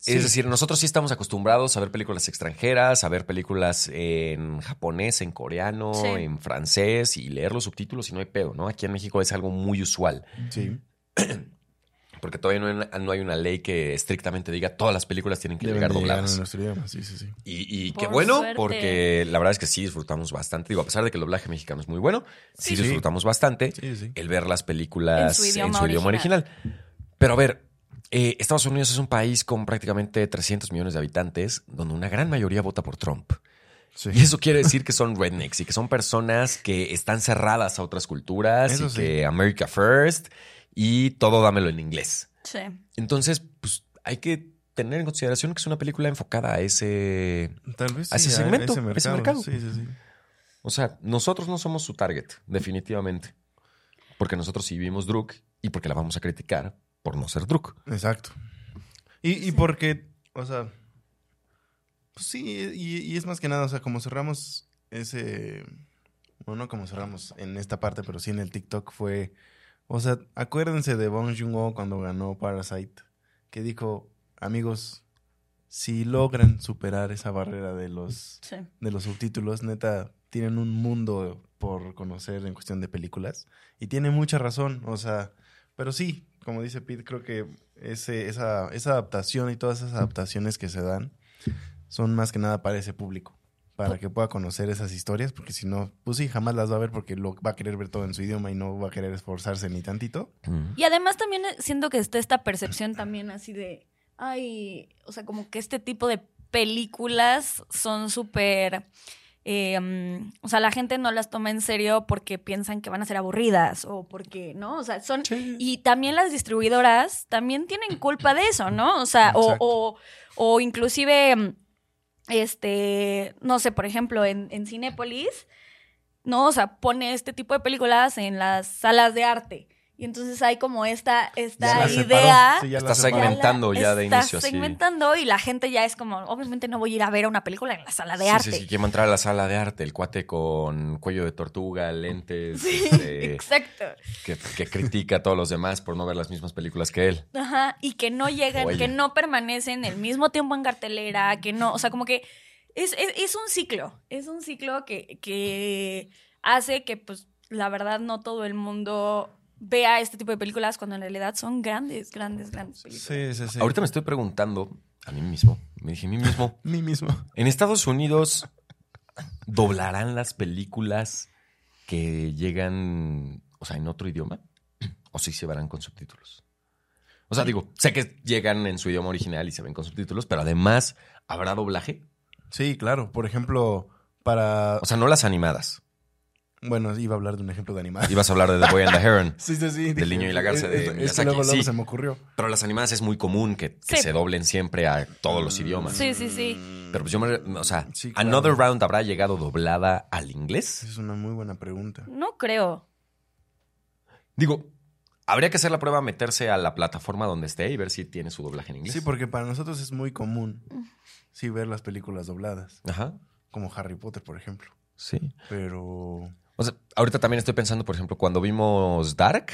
Speaker 2: Sí.
Speaker 3: es decir, nosotros sí estamos acostumbrados a ver películas extranjeras, a ver películas en japonés, en coreano,
Speaker 1: Sí.
Speaker 3: en francés y leer los subtítulos y no hay pedo, ¿no? Aquí en México es algo muy usual.
Speaker 2: Sí.
Speaker 3: Porque todavía no hay, una, no hay una ley que estrictamente diga todas las películas tienen que
Speaker 2: Deben
Speaker 3: llegar dobladas.
Speaker 2: en nuestro idioma, sí, sí, sí.
Speaker 3: Y, y qué bueno,
Speaker 1: suerte.
Speaker 3: porque la verdad es que sí disfrutamos bastante. Digo, a pesar de que el doblaje mexicano es muy bueno, sí,
Speaker 2: Sí.
Speaker 3: disfrutamos bastante
Speaker 2: Sí, sí.
Speaker 3: el ver las películas
Speaker 1: En
Speaker 3: en
Speaker 1: su idioma
Speaker 3: original. Pero a ver, eh, Estados Unidos es un país con prácticamente 300 millones de habitantes, donde una gran mayoría vota por Trump.
Speaker 2: Sí.
Speaker 3: Y eso quiere decir que son rednecks y que son personas que están cerradas a otras culturas
Speaker 2: Eso
Speaker 3: y
Speaker 2: sí.
Speaker 3: que America First y todo dámelo en inglés.
Speaker 1: Sí.
Speaker 3: Entonces, pues hay que tener en consideración que es una película enfocada a ese...
Speaker 2: Tal vez
Speaker 3: a ese segmento, a ese mercado.
Speaker 2: Sí, sí, sí.
Speaker 3: O sea, nosotros no somos su target, definitivamente. Porque nosotros sí vimos Druk y porque la vamos a criticar por no ser Druk.
Speaker 2: Exacto. Y, y
Speaker 1: Sí.
Speaker 2: porque, o sea, pues sí, y, y es más que nada, o sea, como cerramos ese, bueno, no como cerramos en esta parte, pero sí en el TikTok fue, o sea, acuérdense de Bong Joon-ho cuando ganó Parasite, que dijo, amigos, si logran superar esa barrera de los,
Speaker 1: Sí.
Speaker 2: de los subtítulos, neta, tienen un mundo por conocer en cuestión de películas. Y tiene mucha razón, o sea, pero sí, como dice Pete, creo que ese, esa, esa adaptación y todas esas adaptaciones que se dan son más que nada para ese público, para que pueda conocer esas historias, porque si no, pues sí, jamás las va a ver porque lo va a querer ver todo en su idioma y no va a querer esforzarse ni tantito.
Speaker 1: Y además también eh, siento que está esta percepción también así de, ay, o sea, como que este tipo de películas son súper, eh, mm, o sea, la gente no las toma en serio porque piensan que van a ser aburridas o porque, ¿no? O sea, son... Y también las distribuidoras también tienen culpa de eso, ¿no? O sea, o, o, o inclusive, mm, este, no sé, por ejemplo, en, en Cinépolis, ¿no? O sea, pone este tipo de películas en las salas de arte. Y entonces hay como esta,
Speaker 2: Ya
Speaker 1: esta
Speaker 2: la
Speaker 1: idea.
Speaker 2: sí, ya la
Speaker 3: Está
Speaker 2: separó.
Speaker 1: la
Speaker 3: segmentando ya de
Speaker 1: está
Speaker 3: inicio, sí.
Speaker 1: segmentando y la gente ya es como, obviamente no voy a ir a ver una película en la sala de
Speaker 3: Sí,
Speaker 1: arte.
Speaker 3: sí, sí, quiere entrar a la sala de arte, el cuate con cuello de tortuga, lentes,
Speaker 1: Sí,
Speaker 3: este,
Speaker 1: exacto.
Speaker 3: que, que critica a todos los demás por no ver las mismas películas que él.
Speaker 1: Ajá, y que no llegan,
Speaker 3: Oye.
Speaker 1: que no permanecen el mismo tiempo en cartelera, que no, o sea, como que es, es, es un ciclo, es un ciclo que, que hace que, pues, la verdad, no todo el mundo vea este tipo de películas cuando en realidad son grandes, grandes, grandes películas.
Speaker 2: Sí, sí, sí.
Speaker 3: Ahorita me estoy preguntando a mí mismo, me dije a mí mismo,
Speaker 2: Mí mismo.
Speaker 3: ¿en Estados Unidos doblarán las películas que llegan, o sea, en otro idioma? ¿O sí se verán con subtítulos? O sea, digo, sé que llegan en su idioma original y se ven con subtítulos, pero además, ¿habrá doblaje?
Speaker 2: Sí, claro. Por ejemplo, para...
Speaker 3: O sea, no las animadas.
Speaker 2: Bueno, iba a hablar de un ejemplo de animal.
Speaker 3: Ibas a hablar de The Boy and the Heron.
Speaker 2: Sí, sí, sí.
Speaker 3: Del niño y la garza de
Speaker 2: Es, es que
Speaker 3: Miyazaki,
Speaker 2: luego, luego
Speaker 3: sí.
Speaker 2: se me ocurrió.
Speaker 3: Pero las animadas es muy común que, que
Speaker 1: Sí.
Speaker 3: se doblen siempre a todos los idiomas.
Speaker 1: Sí, sí, sí.
Speaker 3: Pero pues yo me... O sea,
Speaker 2: Sí, claro.
Speaker 3: ¿Another Round habrá llegado doblada al inglés?
Speaker 2: Es una muy buena pregunta.
Speaker 1: No creo.
Speaker 3: Digo, habría que hacer la prueba, meterse a la plataforma donde esté y ver si tiene su doblaje en inglés.
Speaker 2: Sí, porque para nosotros es muy común sí ver las películas dobladas,
Speaker 3: Ajá,
Speaker 2: como Harry Potter, por ejemplo.
Speaker 3: sí.
Speaker 2: Pero
Speaker 3: O sea, ahorita también estoy pensando, por ejemplo, cuando vimos Dark,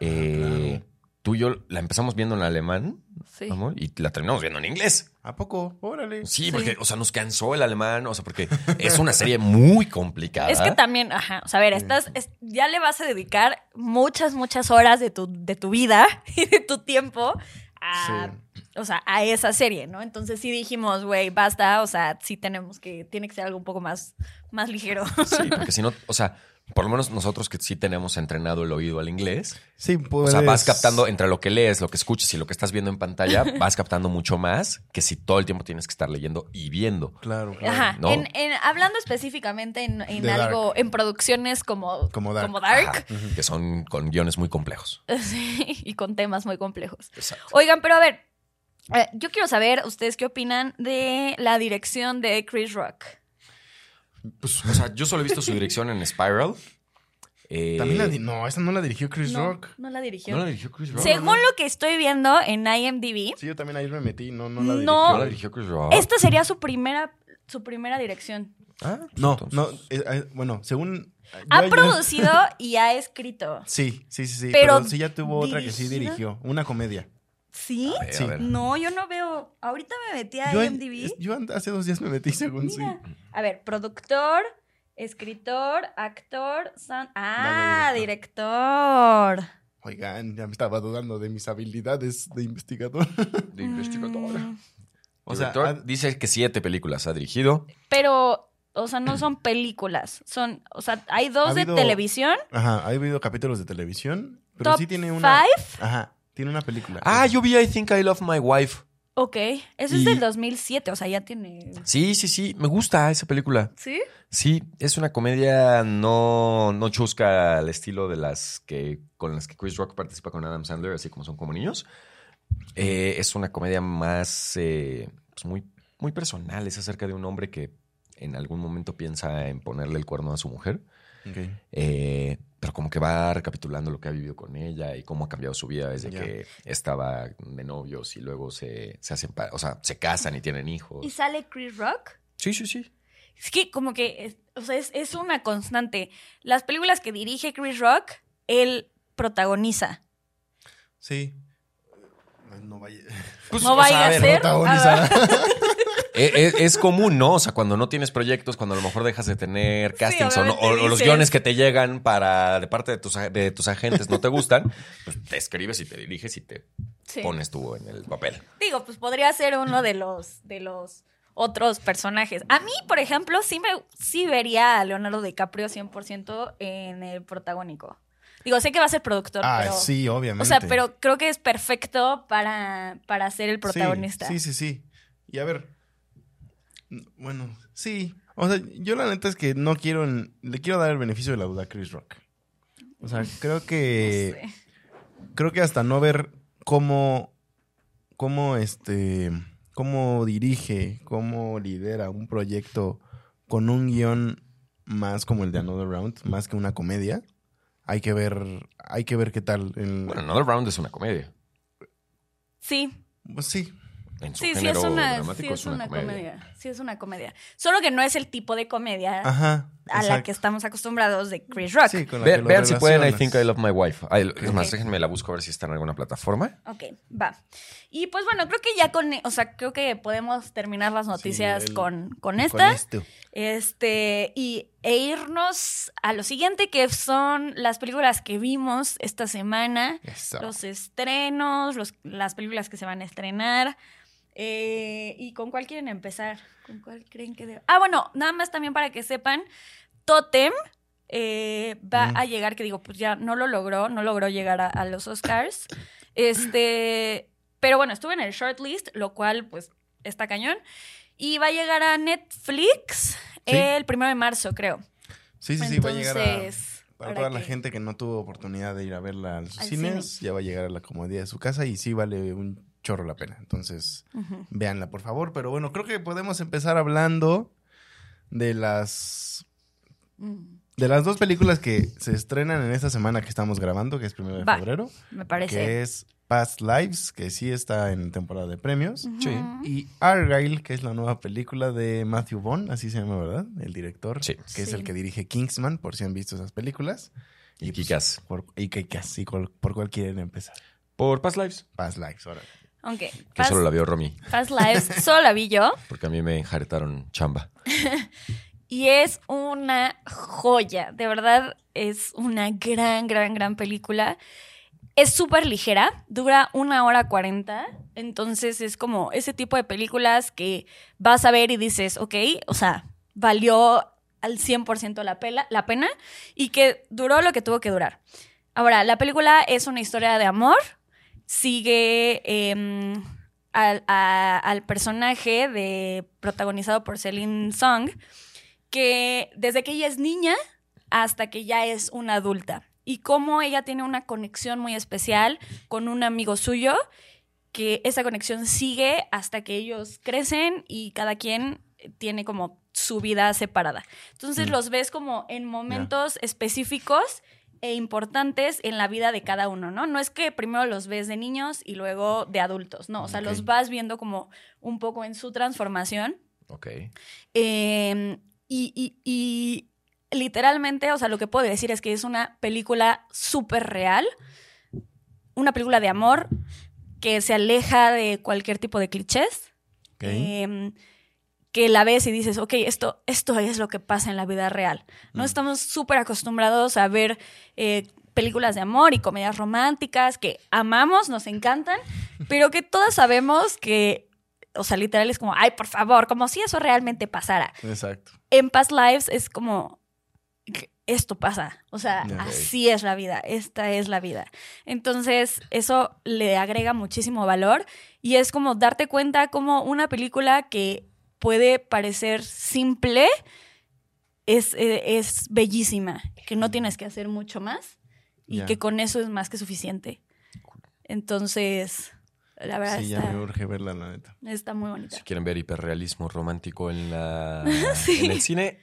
Speaker 3: eh,
Speaker 2: claro.
Speaker 3: tú y yo la empezamos viendo en alemán,
Speaker 1: Sí.
Speaker 3: amor, y la terminamos viendo en inglés.
Speaker 2: ¿a poco? Órale.
Speaker 3: Sí,
Speaker 1: Sí.
Speaker 3: porque, o sea, nos cansó el alemán, o sea, porque es una serie muy complicada.
Speaker 1: Es que también, ajá, o sea, a ver, estás, es- ya le vas a dedicar muchas, muchas horas de tu, de tu vida y de tu tiempo a, o sea, a esa serie, ¿no? Entonces sí dijimos, güey, basta, o sea, sí tenemos que, tiene que ser algo un poco más, más ligero.
Speaker 3: Sí, porque si no, o sea, por lo menos nosotros que sí tenemos entrenado el oído al inglés,
Speaker 2: Sí,
Speaker 3: o
Speaker 2: puedes...
Speaker 3: sea, vas captando entre lo que lees, lo que escuchas y lo que estás viendo en pantalla, vas captando mucho más que si todo el tiempo tienes que estar leyendo y viendo.
Speaker 2: Claro, claro.
Speaker 1: Ajá,
Speaker 3: ¿no?
Speaker 1: en, en- hablando específicamente en, algo, en producciones como,
Speaker 2: Como Dark.
Speaker 1: Dark,
Speaker 3: Ajá, que son con guiones muy complejos.
Speaker 1: sí, y con temas muy complejos.
Speaker 3: Exacto.
Speaker 1: Oigan, pero a ver, eh, yo quiero saber ustedes qué opinan de la dirección de Chris Rock.
Speaker 3: Pues, o sea, yo solo he visto su dirección en Spiral. Eh,
Speaker 2: También la di- no, esa no la dirigió Chris
Speaker 1: No,
Speaker 2: Rock.
Speaker 1: no la dirigió.
Speaker 3: ¿No la dirigió Chris Rock?
Speaker 1: Según lo que estoy viendo en IMDb,
Speaker 2: Sí, yo también ahí me metí, no, no la dirigió.
Speaker 3: ¿No la dirigió Chris Rock?
Speaker 1: esta sería su primera, su primera dirección.
Speaker 3: Ah, pues
Speaker 2: No,
Speaker 3: entonces-
Speaker 2: no, eh, eh, bueno, según...
Speaker 1: Ha producido y ha escrito.
Speaker 2: Sí, sí, sí, sí.
Speaker 1: Pero
Speaker 2: Pero, sí ya tuvo otra que sí
Speaker 1: dirigida.
Speaker 2: dirigió. Una comedia.
Speaker 1: ¿Sí?
Speaker 3: A ver,
Speaker 2: Sí.
Speaker 3: a ver.
Speaker 1: No, yo no veo. Ahorita me metí a
Speaker 2: Yo,
Speaker 1: IMDb.
Speaker 2: yo hace dos días me metí según
Speaker 1: Mira.
Speaker 2: sí.
Speaker 1: A ver, productor, escritor, actor, sound- Ah,
Speaker 2: Dale,
Speaker 1: director.
Speaker 2: Oigan, ya me estaba dudando de mis habilidades de investigador.
Speaker 3: De investigador.
Speaker 1: Mm,
Speaker 2: O sea, ha-
Speaker 3: dice que siete películas ha dirigido.
Speaker 1: Pero, o sea, no son películas. Son, o sea, hay dos
Speaker 2: Ha
Speaker 1: de televisión.
Speaker 2: Ajá, ha habido capítulos de televisión, pero
Speaker 1: Top
Speaker 2: sí tiene una...
Speaker 1: five.
Speaker 2: Ajá, tiene una película.
Speaker 3: Ah, yo vi I Think I Love My Wife.
Speaker 1: Ok, eso es
Speaker 2: Y-
Speaker 1: del 2007, o sea, ya tiene...
Speaker 3: Sí, sí, sí. Me gusta esa película.
Speaker 1: ¿Sí?
Speaker 3: Sí, es una comedia no, no chusca al estilo de las que con las que Chris Rock participa con Adam Sandler, así como son como niños. Eh, es una comedia más eh, pues muy, muy personal. Es acerca de un hombre que en algún momento piensa en ponerle el cuerno a su mujer. Eh, pero como que va recapitulando lo que ha vivido con ella y cómo ha cambiado su vida desde que estaba de novios y luego se, se hacen, o sea, se casan y tienen hijos.
Speaker 1: ¿Y sale Chris Rock?
Speaker 3: Sí, sí, sí.
Speaker 1: Es que como que, es- o sea, es, es una constante. Las películas que dirige Chris Rock, él protagoniza.
Speaker 2: Sí. No vaya.
Speaker 3: Pues,
Speaker 1: No
Speaker 3: o
Speaker 1: vaya
Speaker 3: sea,
Speaker 1: a
Speaker 3: ver,
Speaker 1: ser.
Speaker 3: eh, Es, común, ¿no? O sea, cuando no tienes proyectos, cuando a lo mejor dejas de tener castings o, no-
Speaker 1: obviamente
Speaker 3: o- o los guiones que te llegan para de parte de tus, de tus agentes no te gustan, pues te escribes y te diriges y te
Speaker 1: Sí.
Speaker 3: pones tú en el papel.
Speaker 1: Digo, pues podría ser uno de los, de los otros personajes. A mí, por ejemplo, sí, me, sí vería a Leonardo DiCaprio 100% en el protagónico. Digo, sé que va a ser productor,
Speaker 2: Ah,
Speaker 1: pero...
Speaker 2: sí, obviamente.
Speaker 1: O sea, pero creo que es perfecto para, para ser el protagonista.
Speaker 2: Sí, sí, sí. Y a ver. Bueno, sí. O sea, yo la neta es que no quiero. en- Le quiero dar el beneficio de la duda a Chris Rock. O sea, creo que.
Speaker 1: No sé.
Speaker 2: Creo que hasta no ver cómo. Cómo este. Cómo dirige, cómo lidera un proyecto con un guion más como el de Another Round, más que una comedia. Hay que ver. Hay que ver qué tal. el-
Speaker 3: Bueno, Another Round es una comedia.
Speaker 1: Sí,
Speaker 2: Pues sí.
Speaker 3: En su
Speaker 1: sí, sí
Speaker 3: género
Speaker 1: es una,
Speaker 3: dramático
Speaker 1: sí
Speaker 3: es
Speaker 1: es
Speaker 3: una,
Speaker 1: una
Speaker 3: comedia.
Speaker 1: comedia. Sí es una comedia. Solo que no es el tipo de comedia
Speaker 2: Ajá.
Speaker 1: a la
Speaker 2: exacto.
Speaker 1: que estamos acostumbrados de Chris Rock.
Speaker 2: Sí, con la
Speaker 3: Ve-
Speaker 2: que lo
Speaker 3: vean si pueden I. Think I Love My Wife. Ay, es más,
Speaker 1: Ok.
Speaker 3: déjenme la busco a ver si está en alguna plataforma.
Speaker 1: Ok, va. Y pues bueno, creo que ya con, o sea, creo que podemos terminar las noticias
Speaker 2: el-
Speaker 1: con, con
Speaker 2: Con
Speaker 1: esta.
Speaker 2: esto.
Speaker 1: Este, y, e irnos a lo siguiente, que son las películas que vimos esta semana,
Speaker 2: Eso.
Speaker 1: los estrenos, los- las películas que se van a estrenar. Eh, ¿Y con cuál quieren empezar? ¿Con cuál creen que debe? Ah, bueno, nada más también para que sepan, Totem eh, va
Speaker 2: Mm.
Speaker 1: a llegar, que digo, pues ya no lo logró, no logró llegar a, a los Oscars. Este, pero bueno, estuvo en el shortlist, lo cual pues está cañón. Y va a llegar a Netflix
Speaker 2: Sí.
Speaker 1: el primero de marzo, creo.
Speaker 2: Sí, sí, sí, va a llegar a...
Speaker 1: Entonces,
Speaker 2: Para
Speaker 1: para
Speaker 2: toda la gente que no tuvo oportunidad de ir a verla a los
Speaker 1: Al
Speaker 2: cines, ya va a llegar a la comodidad de su casa y sí vale un chorro la pena. Entonces,
Speaker 1: Ujú.
Speaker 2: véanla, por favor. Pero bueno, creo que podemos empezar hablando de las...
Speaker 1: Mm,
Speaker 2: De las dos películas que se estrenan en esta semana que estamos grabando, que es primero de
Speaker 1: Va.
Speaker 2: febrero,
Speaker 1: Me parece.
Speaker 2: que es Past Lives, que sí está en temporada de premios.
Speaker 3: Sí.
Speaker 2: y Argyle, que es la nueva película de Matthew Vaughn, así se llama, ¿verdad? El director,
Speaker 3: Sí.
Speaker 2: que es el que dirige Kingsman, por si han visto esas películas.
Speaker 3: Y
Speaker 2: pues,
Speaker 3: Kikas.
Speaker 2: por, y Kikas, y cual- por cuál quieren empezar.
Speaker 3: Por Past Lives.
Speaker 2: Past Lives,
Speaker 1: Ok.
Speaker 3: Que solo la vio Romy.
Speaker 1: Fast Lives, solo la vi yo.
Speaker 3: Porque a mí me enjaretaron chamba.
Speaker 1: Y es una joya. De verdad, es una gran, gran, gran película. Es súper ligera, dura una hora cuarenta. Entonces es como ese tipo de películas que vas a ver y dices, ok, o sea, valió al 100% la, pela, la pena y que duró lo que tuvo que durar. Ahora, la película es una historia de amor. Sigue em, al, a- al personaje de, protagonizado por Celine Song, que desde que ella es niña hasta que ya es una adulta. Y cómo ella tiene una conexión muy especial con un amigo suyo, que esa conexión sigue hasta que ellos crecen y cada quien tiene como su vida separada. Entonces
Speaker 2: Mm.
Speaker 1: los ves como en momentos específicos e importantes en la vida de cada uno, ¿no? No es que primero los ves de niños y luego de adultos, no, o sea, los vas viendo como un poco en su transformación.
Speaker 3: Ok.
Speaker 1: Eh, y, y- y literalmente, o sea, lo que puedo decir es que es una película súper real, una película de amor que se aleja de cualquier tipo de clichés.
Speaker 2: Ok.
Speaker 1: eh, que la ves y dices, ok, esto, esto es lo que pasa en la vida real. No
Speaker 2: Mm.
Speaker 1: estamos súper acostumbrados a ver eh, películas de amor y comedias románticas que amamos, nos encantan, pero que todas sabemos que, o sea, literal es como, ay, por favor, como si eso realmente pasara.
Speaker 2: Exacto.
Speaker 1: En Past Lives es como, esto pasa, o sea, así es la vida, esta es la vida. Entonces, eso le agrega muchísimo valor y es como darte cuenta como una película que puede parecer simple es, eh, es bellísima, que no tienes que hacer mucho más y
Speaker 2: Ya.
Speaker 1: que con eso es más que suficiente. Entonces, la verdad
Speaker 2: Sí, ya
Speaker 1: está,
Speaker 2: me urge verla, la neta.
Speaker 1: está muy bonita.
Speaker 3: Si quieren ver hiperrealismo romántico en, la,
Speaker 1: Sí.
Speaker 3: en el cine,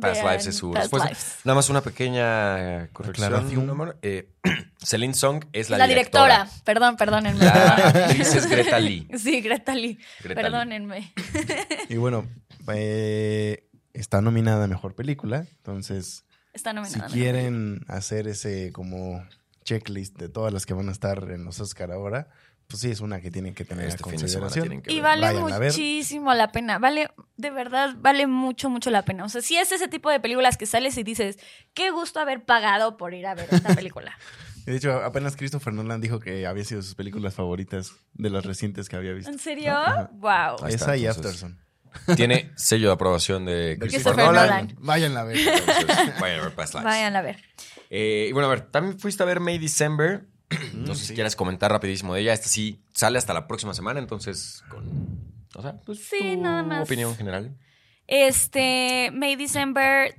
Speaker 3: Past
Speaker 1: Vean
Speaker 3: Lives es su
Speaker 1: Past
Speaker 3: respuesta.
Speaker 1: Lives.
Speaker 3: Nada más una pequeña corrección. Eh, Celine Song es la,
Speaker 1: La, directora. Perdón, perdónenme.
Speaker 3: La actriz es Greta Lee.
Speaker 1: Sí, Greta Lee.
Speaker 3: Greta Lee.
Speaker 1: Perdónenme.
Speaker 2: Y bueno, eh, está nominada a Mejor Película. Entonces,
Speaker 1: Está
Speaker 2: si quieren hacer ese como checklist de todas las que van a estar en los Oscar ahora, pues sí, es una que tienen que tener
Speaker 3: Este
Speaker 2: en consideración.
Speaker 3: tienen que
Speaker 1: Y vale
Speaker 2: Vayan
Speaker 1: muchísimo la pena. Vale, de verdad, vale mucho, mucho la pena. O sea, si es ese tipo de películas que sales y dices, qué gusto haber pagado por ir a ver esta película.
Speaker 2: De hecho, apenas Christopher Nolan dijo que había sido sus películas favoritas de las recientes que había visto.
Speaker 1: ¿En serio?
Speaker 2: Ajá.
Speaker 1: Wow.
Speaker 3: Ahí está,
Speaker 2: Esa y. Afterson.
Speaker 3: Tiene sello de aprobación de Christopher
Speaker 1: Christopher
Speaker 3: Nolan.
Speaker 1: Nolan.
Speaker 2: Váyanla a ver.
Speaker 3: Entonces, vayan a ver Past Lives.
Speaker 1: Vayan a ver.
Speaker 3: Eh, y bueno, a ver, también fuiste a ver May December. No sé si quieres comentar rapidísimo de ella. Esta sí sale hasta la próxima semana, entonces con... O sea, pues
Speaker 1: Sí,
Speaker 3: tu
Speaker 1: nada más.
Speaker 3: opinión general.
Speaker 1: Este, May December.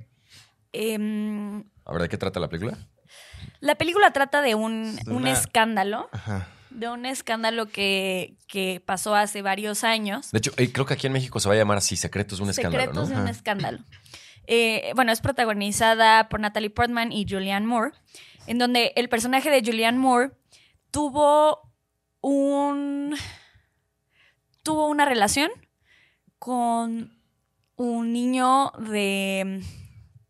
Speaker 1: em,
Speaker 3: A ver, ¿de qué trata la película?
Speaker 1: la película trata de un,
Speaker 2: De
Speaker 1: un
Speaker 2: una-
Speaker 1: escándalo.
Speaker 2: Ajá.
Speaker 1: De un escándalo que, que pasó hace varios años.
Speaker 3: De hecho, eh, creo que aquí en México se va a llamar así, Secretos de un escándalo,
Speaker 1: Secretos
Speaker 3: ¿no?
Speaker 1: de un escándalo. Eh, bueno, es protagonizada por Natalie Portman y Julianne Moore, en donde el personaje de Julianne Moore tuvo un tuvo una relación con un niño de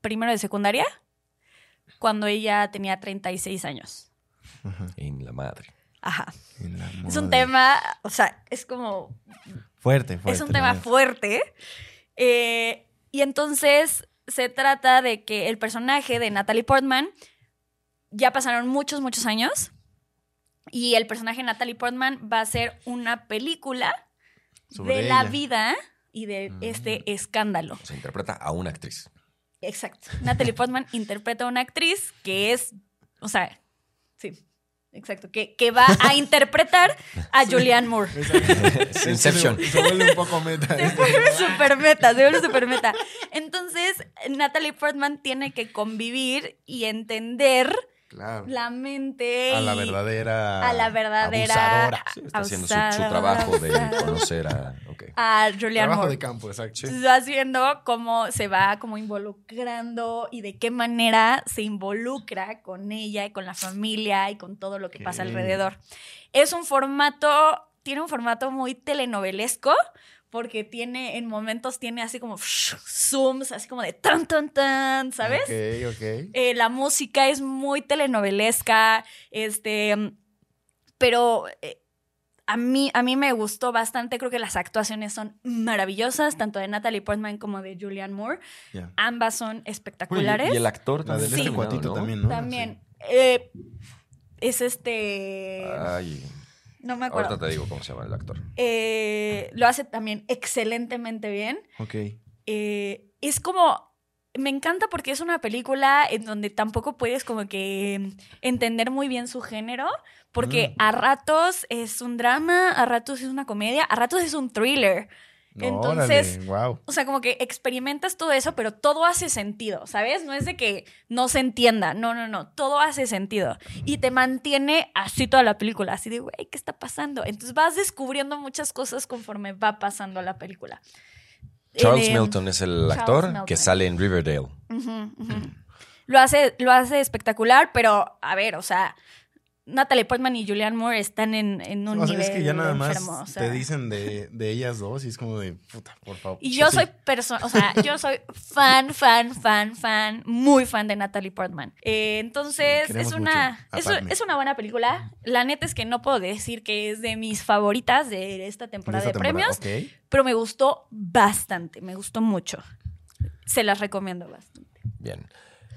Speaker 1: primero de secundaria cuando ella tenía 36 años.
Speaker 2: Ajá.
Speaker 3: En la madre.
Speaker 1: Ajá.
Speaker 2: En la
Speaker 1: Es un
Speaker 2: madre.
Speaker 1: tema, o sea, es como
Speaker 2: fuerte, fuerte.
Speaker 1: es un tema fuerte. Eh, y entonces se trata de que el personaje de Natalie Portman, ya pasaron muchos, muchos años, y el personaje de Natalie Portman va a ser una película
Speaker 2: Sobre
Speaker 1: de la vida y de
Speaker 2: Mm.
Speaker 1: este escándalo.
Speaker 3: Se interpreta a una actriz.
Speaker 1: Exacto. Natalie Portman interpreta a una actriz que es, o sea, sí, exacto, que, que va a interpretar a Julianne Moore.
Speaker 2: Exacto.
Speaker 3: Inception.
Speaker 2: Se, se vuelve un poco meta.
Speaker 1: Se vuelve super meta, se vuelve super meta. Entonces, Natalie Portman tiene que convivir y entender
Speaker 2: Claro.
Speaker 1: la mente.
Speaker 2: A la verdadera.
Speaker 1: A la verdadera.
Speaker 2: Abusadora.
Speaker 3: Sí, está haciendo su, trabajo de conocer a... ok.
Speaker 1: A Julianne
Speaker 2: Trabajo
Speaker 1: Moore.
Speaker 2: de campo, exacto.
Speaker 1: Vas viendo cómo se va como involucrando y de qué manera se involucra con ella y con la familia y con todo lo que pasa alrededor. Es un formato, tiene un formato muy telenovelesco porque tiene, en momentos tiene así como zooms, así como de tan, tan, tan, ¿sabes?
Speaker 2: Ok, ok.
Speaker 1: Eh, la música es muy telenovelesca, este, pero eh, a, mí, a mí me gustó bastante, creo que las actuaciones son maravillosas, tanto de Natalie Portman como de Julianne Moore, ambas son espectaculares.
Speaker 3: Y el actor
Speaker 1: Sí.
Speaker 2: este cuatito también, ¿no?
Speaker 1: También, eh, es este,
Speaker 3: Ay,
Speaker 1: no me acuerdo,
Speaker 3: ahorita te digo cómo se llama el actor.
Speaker 1: Eh, lo hace también excelentemente bien.
Speaker 2: Ok.
Speaker 1: eh, es como. Me encanta porque es una película en donde tampoco puedes como que entender muy bien su género, porque
Speaker 2: Mm.
Speaker 1: a ratos es un drama, a ratos es una comedia, a ratos es un thriller. Entonces,
Speaker 2: wow.
Speaker 1: o sea, como que experimentas todo eso, pero todo hace sentido, ¿sabes? No es de que no se entienda, no, no, no, todo hace sentido. Y te mantiene así toda la película, así de, güey, ¿qué está pasando? Entonces vas descubriendo muchas cosas conforme va pasando la película.
Speaker 3: Charles
Speaker 1: Eh,
Speaker 3: Milton es el
Speaker 1: Charles
Speaker 3: actor
Speaker 1: Milton.
Speaker 3: que sale en Riverdale.
Speaker 1: Lo hace, lo hace espectacular, pero a ver, o sea, Natalie Portman y Julianne Moore están en, en un
Speaker 2: O sea,
Speaker 1: nivel
Speaker 2: es que ya nada más
Speaker 1: enfermo, o sea.
Speaker 2: te dicen de, de ellas dos y es como de puta, por favor.
Speaker 1: Y yo
Speaker 2: Sí.
Speaker 1: soy persona, o sea, yo soy fan, fan, fan, fan, muy fan de Natalie Portman. Eh, entonces,
Speaker 2: queremos
Speaker 1: es una, es, es una buena película. La neta es que no puedo decir que es de mis favoritas de esta temporada de,
Speaker 2: esta temporada,
Speaker 1: premios, pero me gustó bastante, me gustó mucho. Se las recomiendo bastante.
Speaker 3: Bien.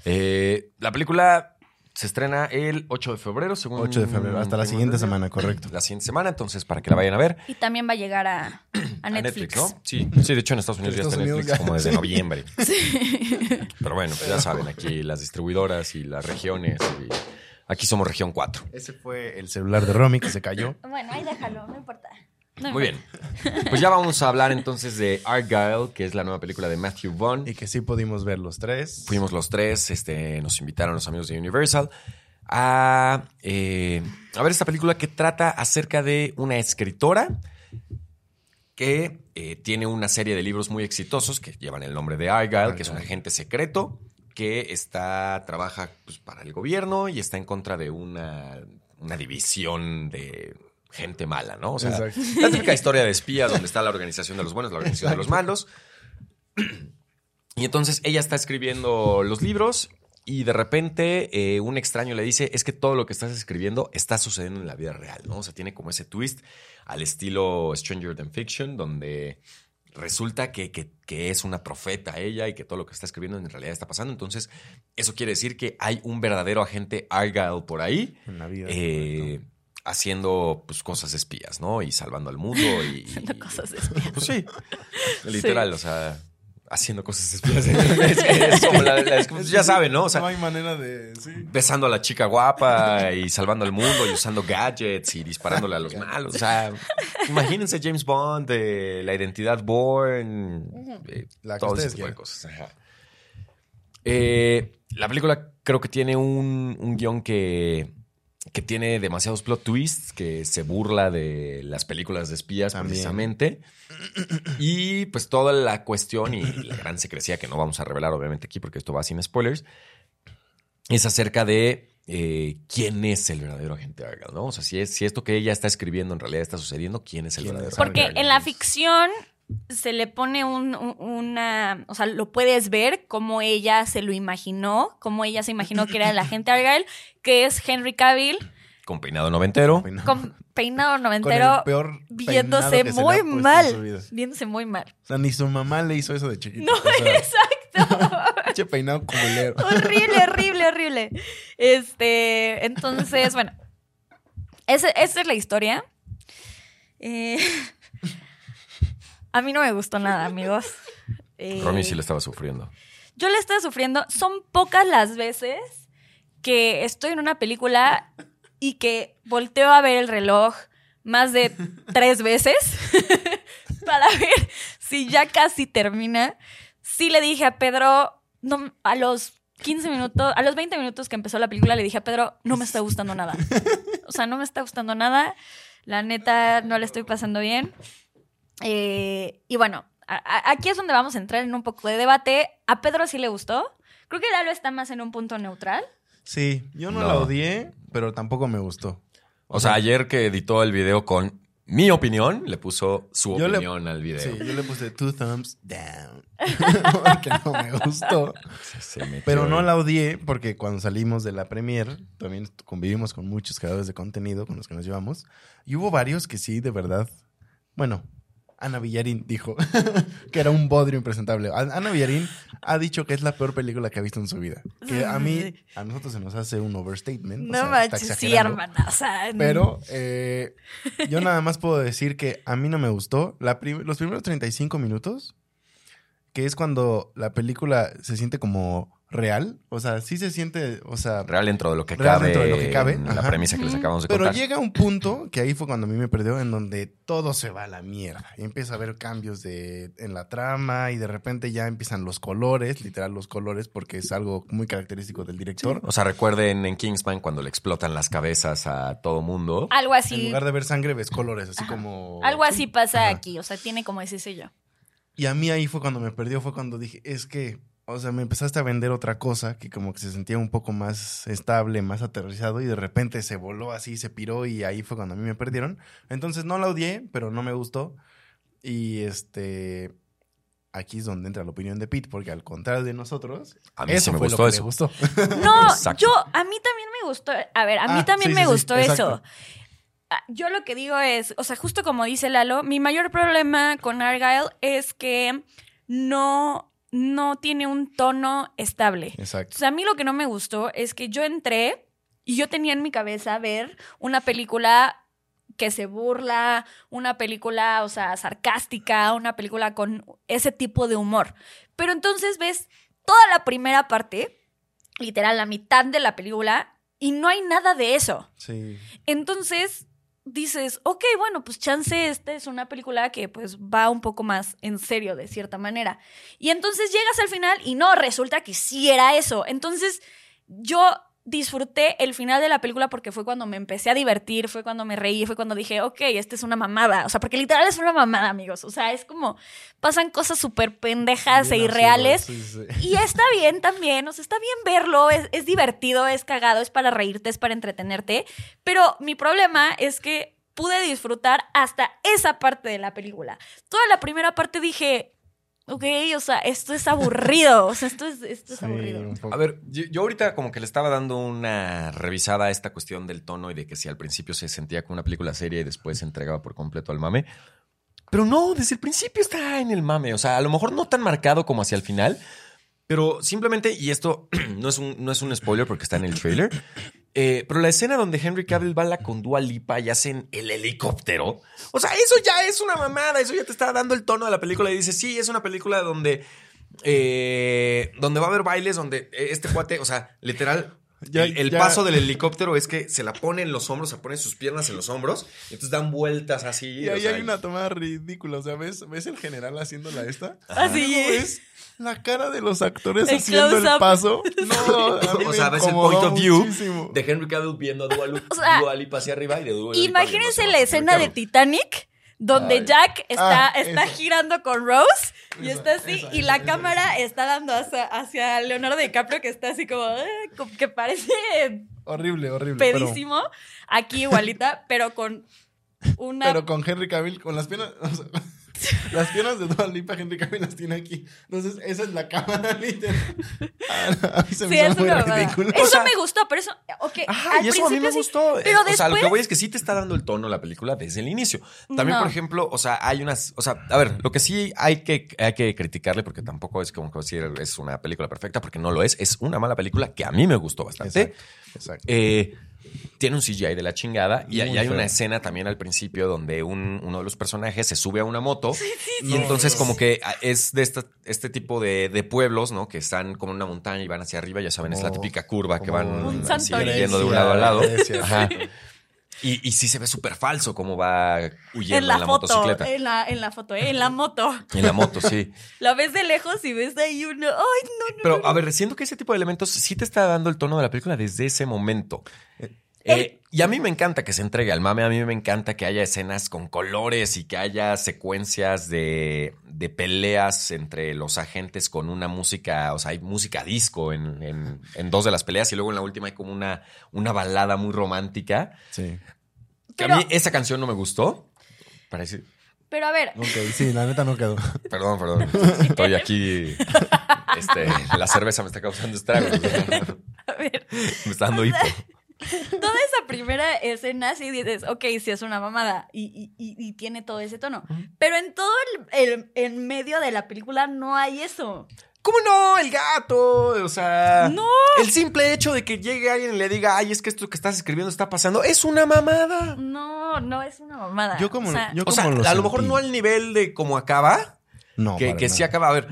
Speaker 3: Eh, la película se estrena el 8 de febrero, según
Speaker 2: 8 de febrero, hasta la siguiente semana, correcto.
Speaker 3: La siguiente semana, entonces para que la vayan a ver.
Speaker 1: Y también va a llegar a, a
Speaker 3: A
Speaker 1: Netflix.
Speaker 3: ¿no? Sí, sí, de hecho en Estados Unidos ya está Netflix
Speaker 2: ya,
Speaker 3: como desde
Speaker 2: sí.
Speaker 3: noviembre. Pero bueno, pues ya saben, aquí las distribuidoras y las regiones. y aquí somos región 4.
Speaker 2: Ese fue el celular de Romy que se cayó.
Speaker 1: Bueno, ahí déjalo, no importa. No
Speaker 3: Muy bien. Pues ya vamos a hablar entonces de Argyle, que es la nueva película de Matthew Vaughn.
Speaker 2: Y que sí pudimos ver los tres.
Speaker 3: Fuimos los tres, este, nos invitaron los amigos de Universal a, eh, a ver esta película que trata acerca de una escritora que eh, tiene una serie de libros muy exitosos que llevan el nombre de Argyle, que es un agente secreto que está, trabaja pues, para el gobierno y está en contra de una, una división de gente mala, ¿no? O sea,
Speaker 2: Exacto.
Speaker 3: la típica historia de espías donde está la organización de los buenos, la organización de los malos. Y entonces ella está escribiendo los libros y de repente eh, un extraño le dice, es que todo lo que estás escribiendo está sucediendo en la vida real, ¿no? O sea, tiene como ese twist al estilo Stranger Than Fiction, donde resulta que, que- que es una profeta ella y que todo lo que está escribiendo en realidad está pasando. Entonces, eso quiere decir que hay un verdadero agente Argyle por ahí.
Speaker 2: En la vida.
Speaker 3: eh, haciendo pues cosas espías, ¿no? Y salvando al mundo y...
Speaker 1: Haciendo cosas de espía.
Speaker 3: Pues sí, literal, o sea, haciendo cosas espías. Es, es como la- la- es como- ya saben, ¿no? O
Speaker 2: no
Speaker 3: sea,
Speaker 2: hay manera de. Sí.
Speaker 3: besando a la chica guapa y salvando al mundo y usando gadgets y disparándole a los malos. O sea, imagínense James Bond, de la identidad Bourne, eh,
Speaker 2: La
Speaker 3: todo ese tipo de cosas. Ajá. Eh, la película creo que tiene un, un guion que, que tiene demasiados plot twists, que se burla de las películas de espías
Speaker 2: También.
Speaker 3: precisamente. Y pues toda la cuestión y la gran secrecía que no vamos a revelar obviamente aquí porque esto va sin spoilers, es acerca de eh, quién es el verdadero agente Argyle, ¿no? O sea, si, es, si esto que ella está escribiendo en realidad está sucediendo, ¿quién es el
Speaker 2: ¿Quién
Speaker 3: verdadero
Speaker 1: Porque
Speaker 3: agente
Speaker 1: en la
Speaker 3: Argyle?
Speaker 1: ficción se le pone un- un- una, o sea, lo puedes ver cómo ella se lo imaginó, cómo ella se imaginó que era el agente Argyle, que es Henry Cavill
Speaker 3: Con peinado noventero.
Speaker 1: con peinado
Speaker 2: Con
Speaker 1: noventero,
Speaker 2: el peor
Speaker 1: viéndose
Speaker 2: peinado que se le ha
Speaker 1: muy mal,
Speaker 2: su vida.
Speaker 1: viéndose muy mal.
Speaker 2: O sea, ni su mamá le hizo eso de chiquito.
Speaker 1: No,
Speaker 2: o sea,
Speaker 1: exacto.
Speaker 2: peinado culero.
Speaker 1: horrible, horrible, horrible. Este, entonces, bueno, esa, esa es la historia. Eh, a mí no me gustó nada, amigos. Eh,
Speaker 3: Romy sí le estaba sufriendo.
Speaker 1: Yo le estaba sufriendo. Son pocas las veces que estoy en una película y que volteo a ver el reloj más de tres veces para ver si ya casi termina. Sí le dije a Pedro, no, a los 15 minutos, a los 20 minutos que empezó la película, le dije a Pedro, no me está gustando nada. O sea, no me está gustando nada. La neta, no le estoy pasando bien. Eh, y bueno, a- a- aquí es donde vamos a entrar en un poco de debate. A Pedro sí le gustó. Creo que Lalo está más en un punto neutral.
Speaker 2: Sí, yo no,
Speaker 3: No.
Speaker 2: la odié, pero tampoco me gustó.
Speaker 3: O sea, ayer que editó el video con mi opinión, le puso su
Speaker 2: Yo le-
Speaker 3: opinión al video.
Speaker 2: Sí, yo le puse two thumbs down. porque no me gustó.
Speaker 3: Se- se metió
Speaker 2: Pero no la odié porque cuando salimos de la premier también convivimos con muchos creadores de contenido con los que nos llevamos. Y hubo varios que sí, de verdad. Bueno, Ana Villarín dijo que era un bodrio impresentable. Ana Villarín ha dicho que es la peor película que ha visto en su vida. Que a mí, a nosotros se nos hace un overstatement. o
Speaker 1: No
Speaker 2: sea, está
Speaker 1: manches, sí,
Speaker 2: exagerando.
Speaker 1: hermana. O sea,
Speaker 2: Pero eh, yo nada más puedo decir que a mí no me gustó. La prim- los primeros 35 minutos, que es cuando la película se siente como real. O sea, sí se siente, o sea...
Speaker 3: Real dentro de lo que
Speaker 2: Real
Speaker 3: cabe.
Speaker 2: dentro de lo que cabe,
Speaker 3: en La premisa que les acabamos de
Speaker 2: Pero
Speaker 3: contar.
Speaker 2: llega un punto, que ahí fue cuando a mí me perdió, en donde todo se va a la mierda. Y empieza a haber cambios de, en la trama y de repente ya empiezan los colores, literal los colores, porque es algo muy característico del director.
Speaker 3: O sea, recuerden en Kingsman cuando le explotan las cabezas a todo mundo.
Speaker 1: algo
Speaker 2: En
Speaker 1: así.
Speaker 2: lugar de ver sangre, ves colores, así
Speaker 1: Ajá.
Speaker 2: como...
Speaker 1: Algo así pasa
Speaker 2: Ajá.
Speaker 1: aquí. O sea, tiene como ese sello.
Speaker 2: Y a mí ahí fue cuando me perdió, fue cuando dije, es que o sea, me empezaste a vender otra cosa que como que se sentía un poco más estable, más aterrizado y de repente se voló así, se piró y ahí fue cuando a mí me perdieron. Entonces no la odié, pero no me gustó. Y este, aquí es donde entra la opinión de Pete, porque al contrario de nosotros,
Speaker 3: A mí
Speaker 2: eso
Speaker 3: sí me
Speaker 2: fue
Speaker 3: gustó
Speaker 2: lo que
Speaker 3: eso.
Speaker 2: le gustó.
Speaker 1: No,
Speaker 3: Exacto.
Speaker 1: yo, a mí también me gustó. A ver, a mí
Speaker 2: Ah,
Speaker 1: también
Speaker 2: sí,
Speaker 1: me
Speaker 2: sí,
Speaker 1: gustó eso. Ah, Yo lo que digo es, o sea, justo como dice Lalo, mi mayor problema con Argyle es que no, no tiene un tono estable.
Speaker 2: Exacto.
Speaker 1: O sea, a mí lo que no me gustó es que yo entré y yo tenía en mi cabeza ver una película que se burla, una película, o sea, sarcástica, una película con ese tipo de humor. Pero entonces ves toda la primera parte, literal, la mitad de la película, y no hay nada de eso.
Speaker 2: Sí.
Speaker 1: Entonces dices, ok, bueno, pues chance esta es una película que pues va un poco más en serio de cierta manera. Y entonces llegas al final y no, resulta que sí era eso. Entonces yo disfruté el final de la película porque fue cuando me empecé a divertir, fue cuando me reí, fue cuando dije, ok, esta es una mamada. O sea, porque literal es una mamada, amigos. O sea, es como pasan cosas súper pendejas e irreales.
Speaker 2: absurdo, sí, sí.
Speaker 1: Y está bien también, o sea, está bien verlo, es, es divertido, es cagado, es para reírte, es para entretenerte, pero mi problema es que pude disfrutar hasta esa parte de la película. Toda la primera parte dije, ok, o sea, esto es aburrido, o sea, esto es, esto es
Speaker 2: Sí,
Speaker 1: aburrido.
Speaker 3: A ver, yo, yo ahorita como que le estaba dando una revisada a esta cuestión del tono y de que si al principio se sentía como una película seria y después se entregaba por completo al mame. Pero no, desde el principio está en el mame. O sea, a lo mejor no tan marcado como hacia el final, pero simplemente, y esto no es un, no es un spoiler porque está en el trailer, eh, pero la escena donde Henry Cavill bala con Dua Lipa y hacen el helicóptero, o sea, eso ya es una mamada, eso ya te está dando el tono de la película y dices, sí, es una película donde, eh, donde va a haber bailes, donde este cuate, o sea, literal...
Speaker 2: Ya-
Speaker 3: el el
Speaker 2: ya-
Speaker 3: paso del helicóptero es que se la pone en los hombros, se pone sus piernas en los hombros, y entonces dan vueltas así.
Speaker 2: Y
Speaker 3: o
Speaker 2: ahí
Speaker 3: sea,
Speaker 2: hay una tomada ridícula. O sea, ¿ves, ¿ves el general haciéndola esta?
Speaker 1: Así
Speaker 2: Luego
Speaker 1: es.
Speaker 2: La cara de los actores
Speaker 1: El
Speaker 2: haciendo el paso. No,
Speaker 3: O sea, ves el point of view
Speaker 2: muchísimo.
Speaker 3: de Henry Cavill viendo a Dua, Lu-
Speaker 1: O sea,
Speaker 3: Dua Lipa hacia arriba y de Dua Lipa
Speaker 1: Imagínense la escena de. Titanic. Donde
Speaker 2: Ay.
Speaker 1: Jack está,
Speaker 2: Ah,
Speaker 1: está girando con Rose y
Speaker 2: Esa,
Speaker 1: está así,
Speaker 2: esa,
Speaker 1: y
Speaker 2: esa,
Speaker 1: la
Speaker 2: esa,
Speaker 1: cámara está dando hacia, hacia Leonardo DiCaprio, que está así como, eh, como que parece
Speaker 2: Horrible, horrible. pero-
Speaker 1: pedísimo, aquí igualita, pero con una...
Speaker 2: Pero, con Henry Cavill, con las piernas. o sea, las piernas de Dua Lipa, Henry Cavill las tiene aquí. Entonces, esa es la cámara, literal. A, a mí se me
Speaker 1: sí,
Speaker 2: hizo muy
Speaker 1: mamada.
Speaker 2: ridículo.
Speaker 1: Eso
Speaker 3: O sea-
Speaker 1: me gustó, pero eso, ok.
Speaker 3: Ajá,
Speaker 1: al
Speaker 3: y eso a mí me
Speaker 1: principio sí,
Speaker 3: gustó.
Speaker 1: pero
Speaker 3: o sea, lo que
Speaker 1: después-
Speaker 3: voy es que sí te está dando el tono la película desde el inicio. También,
Speaker 1: No.
Speaker 3: por ejemplo, o sea, hay unas. O sea, a ver, lo que sí hay que, hay que criticarle, porque tampoco es como que decir es una película perfecta, porque no lo es. Es una mala película que a mí me gustó bastante.
Speaker 2: Exacto, exacto.
Speaker 3: Eh, tiene un CGI de la chingada. Y, y hay
Speaker 2: feo.
Speaker 3: una escena también al principio donde un- uno de los personajes se sube a una moto. y
Speaker 2: No,
Speaker 3: entonces,
Speaker 2: no.
Speaker 3: como que ah, es de esta- este tipo de, de pueblos, ¿no? Que están como en una montaña y van hacia arriba. Ya saben, es la típica curva que van yendo de un lado al lado.
Speaker 2: Grecia,
Speaker 3: Ajá. Y, y sí se ve súper falso cómo va huyendo
Speaker 1: en la, foto,
Speaker 3: motocicleta.
Speaker 1: en la, en la foto, ¿eh? en la moto.
Speaker 3: En la moto, sí.
Speaker 1: La ves de lejos y ves ahí uno, ay, no, no.
Speaker 3: Pero, a ver, siento que ese tipo de elementos sí te está dando el tono de la película desde ese momento. Eh, y a mí me encanta que se entregue al mame, a mí me encanta que haya escenas con colores y que haya secuencias de, de peleas entre los agentes con una música, o sea, hay música disco en, en- en dos de las peleas y luego en la última hay como una, una balada muy romántica.
Speaker 2: Sí.
Speaker 3: Que
Speaker 1: Pero-
Speaker 3: a mí esa canción no me gustó. Parece,
Speaker 1: Pero a ver,
Speaker 2: Ok, sí, la neta no quedó.
Speaker 3: Perdón, perdón. Estoy aquí. Este, la cerveza me está causando estragos.
Speaker 1: a ver,
Speaker 3: Me está dando hipo.
Speaker 1: toda primera escena sí dices, ok, sí es una mamada y, y- y- tiene todo ese tono. Pero en todo el, el- en medio de la película no hay eso.
Speaker 3: ¿Cómo no? El gato. O sea.
Speaker 1: No.
Speaker 3: El simple hecho de que llegue alguien y le diga, ay, es que esto que estás escribiendo está pasando, es una mamada.
Speaker 1: No, no es una mamada.
Speaker 2: Yo como-
Speaker 1: O sea,
Speaker 2: yo
Speaker 3: O sea,
Speaker 2: como lo
Speaker 3: a lo mejor no al nivel de cómo acaba,
Speaker 2: No,
Speaker 3: que, que sí acaba. A ver,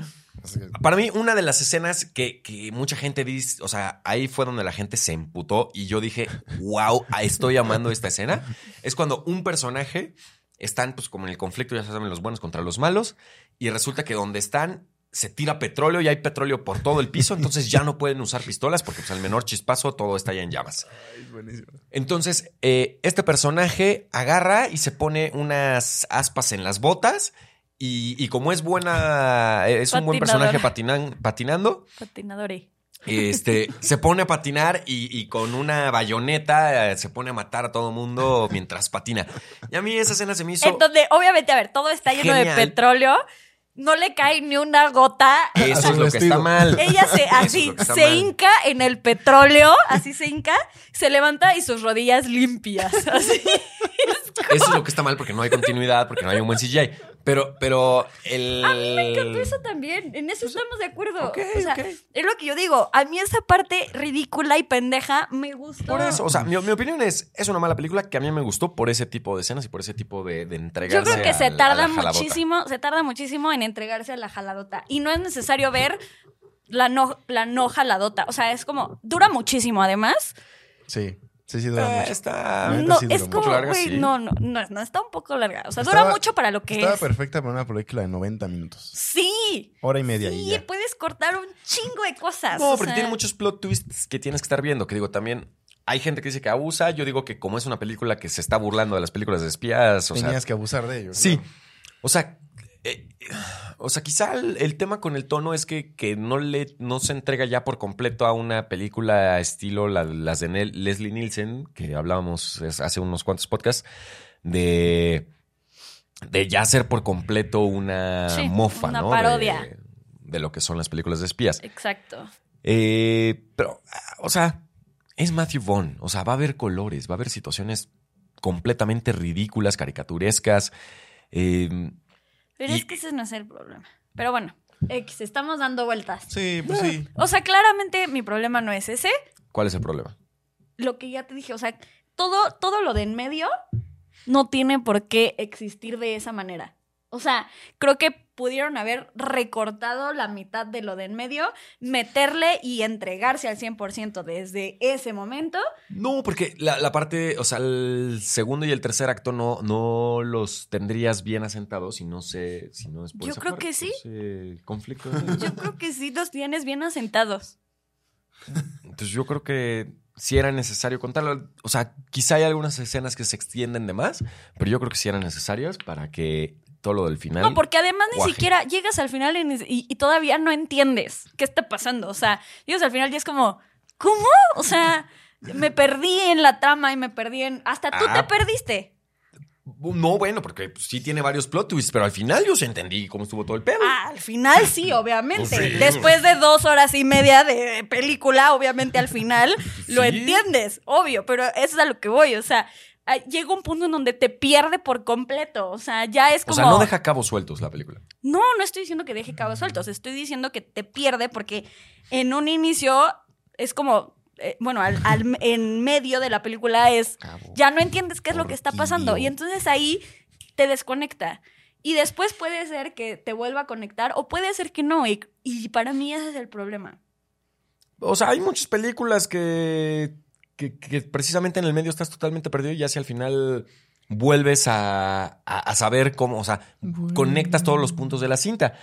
Speaker 3: Para mí, una de las escenas que, que mucha gente dice, o sea, ahí fue donde la gente se emputó y yo dije, wow, estoy amando esta escena. Es cuando un personaje están, pues, como en el conflicto, ya saben, los buenos contra los malos, y resulta que donde están se tira petróleo y hay petróleo por todo el piso, entonces ya no pueden usar pistolas porque, pues, al menor chispazo todo está ya en llamas.
Speaker 2: Ay, buenísimo.
Speaker 3: Entonces, eh, este personaje agarra y se pone unas aspas en las botas Y, y como es buena, es un buen personaje patinan- patinando,
Speaker 1: Patinadores.
Speaker 3: este, se pone a patinar y, y con una bayoneta eh, se pone a matar a todo mundo mientras patina. Y a mí esa escena se me hizo...
Speaker 1: En donde, obviamente, a ver, todo está lleno
Speaker 3: Genial.
Speaker 1: de petróleo. No le cae ni una gota.
Speaker 3: Eso es lo que está mal.
Speaker 1: Ella se
Speaker 3: es
Speaker 1: así se
Speaker 3: mal.
Speaker 1: hinca en el petróleo, así se hinca, se levanta y sus rodillas limpias. Así.
Speaker 3: Eso es lo que está mal porque no hay continuidad, porque no hay un buen CGI. Pero, pero el...
Speaker 1: A mí me encantó eso también. En eso estamos de acuerdo. o sea, es lo que yo digo. A mí esa parte ridícula y pendeja me gustó.
Speaker 3: Por eso, o sea, mi, mi opinión es, es una mala película que a mí me gustó por ese tipo de escenas y por ese tipo de, de entregarse
Speaker 1: Yo creo que se tarda muchísimo, se tarda muchísimo en entregarse a la jaladota. Y no es necesario ver la no, la no jaladota. O sea, es como, dura muchísimo además.
Speaker 2: Sí, sí, sí, dura
Speaker 3: Eh,
Speaker 2: mucho.
Speaker 3: está...
Speaker 1: No,
Speaker 2: sí
Speaker 1: es
Speaker 2: duró
Speaker 1: como,
Speaker 3: mucho. larga,
Speaker 1: güey,
Speaker 3: sí.
Speaker 1: no, no, no, no, está un poco larga. O sea,
Speaker 2: Estaba-
Speaker 1: dura mucho para lo que
Speaker 2: Estaba
Speaker 1: es.
Speaker 2: perfecta para una película de 90 minutos.
Speaker 1: Sí.
Speaker 2: Hora y media y
Speaker 1: Sí,
Speaker 2: ya.
Speaker 1: puedes cortar un chingo de cosas.
Speaker 3: No, porque
Speaker 1: sea,
Speaker 3: tiene muchos plot twists que tienes que estar viendo. Que digo, también hay gente que dice que abusa. Yo digo que como es una película que se está burlando de las películas de espías, o sea,
Speaker 2: Tenías que abusar de ellos.
Speaker 3: Sí. O sea, eh, o sea, quizá el, el tema con el tono es que, que no le no se entrega ya por completo a una película estilo la- las de Nel- Leslie Nielsen, que hablábamos hace unos cuantos podcasts, de, de ya ser por completo una
Speaker 1: Sí,
Speaker 3: mofa,
Speaker 1: una
Speaker 3: ¿no?
Speaker 1: parodia.
Speaker 3: De, de lo que son las películas de espías.
Speaker 1: Exacto.
Speaker 3: Eh, pero, o sea, es Matthew Vaughn. O sea, va a haber colores, va a haber situaciones completamente ridículas, caricaturescas. Eh,
Speaker 1: Pero
Speaker 3: Y-
Speaker 1: es que ese no es el problema. Pero bueno, X, estamos dando vueltas.
Speaker 2: Sí, pues sí.
Speaker 1: O sea, claramente mi problema no es ese.
Speaker 3: ¿Cuál es el problema?
Speaker 1: Lo que ya te dije, o sea, todo, todo lo de en medio no tiene por qué existir de esa manera. O sea, creo que pudieron haber recortado la mitad de lo de en medio, meterle y entregarse al 100% desde ese momento.
Speaker 3: No, porque la, la parte, o sea, el segundo y el tercer acto no, no los tendrías bien asentados si no sé, si no es por
Speaker 1: Yo
Speaker 3: esa
Speaker 1: creo
Speaker 3: parte,
Speaker 1: que sí.
Speaker 3: conflicto.
Speaker 1: Yo creo que sí los tienes bien asentados.
Speaker 3: Entonces yo creo que sí era necesario contarlo. O sea, quizá hay algunas escenas que se extienden de más, pero yo creo que sí eran necesarias para que todo lo del final.
Speaker 1: No, porque además ni
Speaker 3: Guaje.
Speaker 1: siquiera llegas al final y, ni- y- y todavía no entiendes qué está pasando. O sea, llegas al final y es como, ¿cómo? O sea, me perdí en la trama y me perdí en... Hasta tú
Speaker 3: Ah.
Speaker 1: te perdiste.
Speaker 3: No, bueno, porque sí tiene varios plot twists, pero al final yo sí entendí cómo estuvo todo el pedo.
Speaker 1: Ah, al final sí, obviamente.
Speaker 3: Pues sí.
Speaker 1: Después de dos horas y media de película, obviamente al final lo entiendes, obvio, pero eso es a lo que voy. O sea, ah, llega un punto en donde te pierde por completo. O sea, ya es
Speaker 3: o
Speaker 1: como...
Speaker 3: sea, no deja cabos sueltos la película.
Speaker 1: No, no estoy diciendo que deje cabos sueltos, estoy diciendo que te pierde porque en un inicio es como, eh, bueno, al, al- en medio de la película es,
Speaker 3: Cabo.
Speaker 1: ya no entiendes qué es lo que está pasando y entonces ahí te desconecta. Y después puede ser que te vuelva a conectar o puede ser que no. Y, y para mí ese es el problema.
Speaker 3: O sea, hay muchas películas que, que, que precisamente en el medio estás totalmente perdido y ya si al final vuelves a, a- a saber cómo, o sea, conectas todos los puntos de la cinta.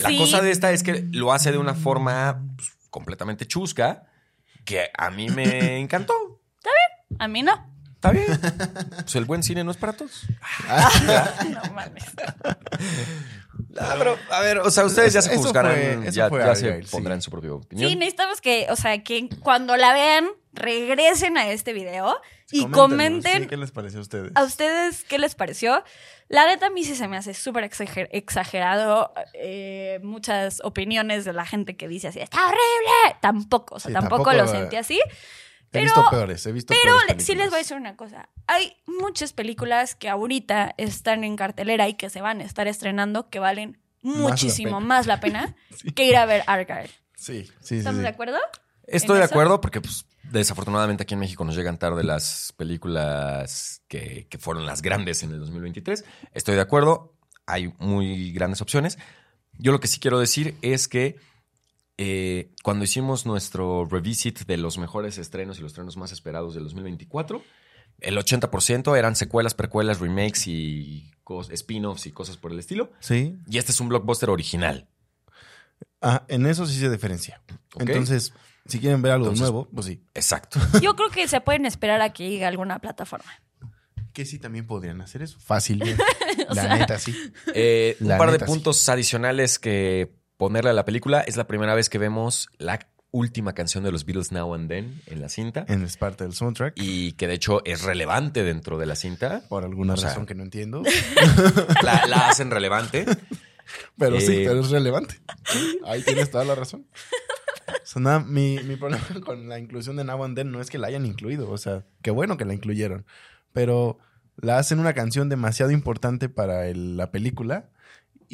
Speaker 3: La cosa de esta es que lo hace de una forma pues, completamente chusca que a mí me encantó.
Speaker 1: A mí no.
Speaker 3: Está bien. Pues el buen cine no es para todos.
Speaker 1: No mames.
Speaker 3: Ah, pero, a ver, o sea, ustedes ya se
Speaker 2: Eso
Speaker 3: juzgarán,
Speaker 2: fue- eso
Speaker 3: ya,
Speaker 2: fue
Speaker 3: ya se
Speaker 2: Argyle, sí.
Speaker 3: pondrán su propia opinión.
Speaker 1: Sí, necesitamos que, o sea, que cuando la vean, regresen a este video y comenten
Speaker 2: sí, ¿Qué les pareció a ustedes?
Speaker 1: ¿A ustedes qué les pareció? La neta a mí sí se me hace súper exager- exagerado. eh, muchas opiniones de la gente que dice así, ¡está horrible! Tampoco, o sea,
Speaker 2: Sí,
Speaker 1: tampoco,
Speaker 2: tampoco,
Speaker 1: lo sentí así.
Speaker 2: He
Speaker 1: pero-
Speaker 2: visto peores, he visto
Speaker 1: Pero
Speaker 2: peores
Speaker 1: sí les voy a decir una cosa. Hay muchas películas que ahorita están en cartelera y que se van a estar estrenando que valen
Speaker 2: la
Speaker 1: muchísimo
Speaker 2: pena.
Speaker 1: más la pena que ir a ver Argyle.
Speaker 2: Sí, sí, sí.
Speaker 1: ¿Estamos
Speaker 2: sí.
Speaker 1: de acuerdo?
Speaker 3: Estoy
Speaker 1: ¿En
Speaker 3: de
Speaker 1: eso?
Speaker 3: acuerdo porque, pues, desafortunadamente aquí en México nos llegan tarde las películas que, que fueron las grandes en el 2023. Estoy de acuerdo, hay muy grandes opciones. Yo lo que sí quiero decir es que eh, cuando hicimos nuestro revisit de los mejores estrenos y los estrenos más esperados del 2024, el 80% eran secuelas, precuelas, remakes y spin-offs y cosas por el estilo.
Speaker 2: Sí.
Speaker 3: Y este es un blockbuster original.
Speaker 2: Ah, en eso sí se diferencia.
Speaker 3: Ok.
Speaker 2: Entonces, si quieren ver algo
Speaker 3: Entonces-
Speaker 2: nuevo, pues sí.
Speaker 3: Exacto.
Speaker 1: Yo creo que se pueden esperar a que llegue alguna plataforma.
Speaker 2: que sí también podrían hacer eso. Fácil. la neta, sí.
Speaker 3: Eh, un par de
Speaker 2: sí.
Speaker 3: puntos adicionales que ponerle a la película. Es la primera vez que vemos la última canción de los Beatles Now and Then en la cinta.
Speaker 2: En es parte del soundtrack.
Speaker 3: Y que de hecho es relevante dentro de la cinta.
Speaker 2: por alguna
Speaker 3: o sea,
Speaker 2: razón que no entiendo.
Speaker 3: La, la hacen relevante.
Speaker 2: Pero sí,
Speaker 3: Eh,
Speaker 2: pero es relevante. Ahí tienes toda la razón. O sea, nada, mi, mi problema con la inclusión de Now and Then no es que la hayan incluido. O sea, qué bueno que la incluyeron. Pero la hacen una canción demasiado importante para el- la película.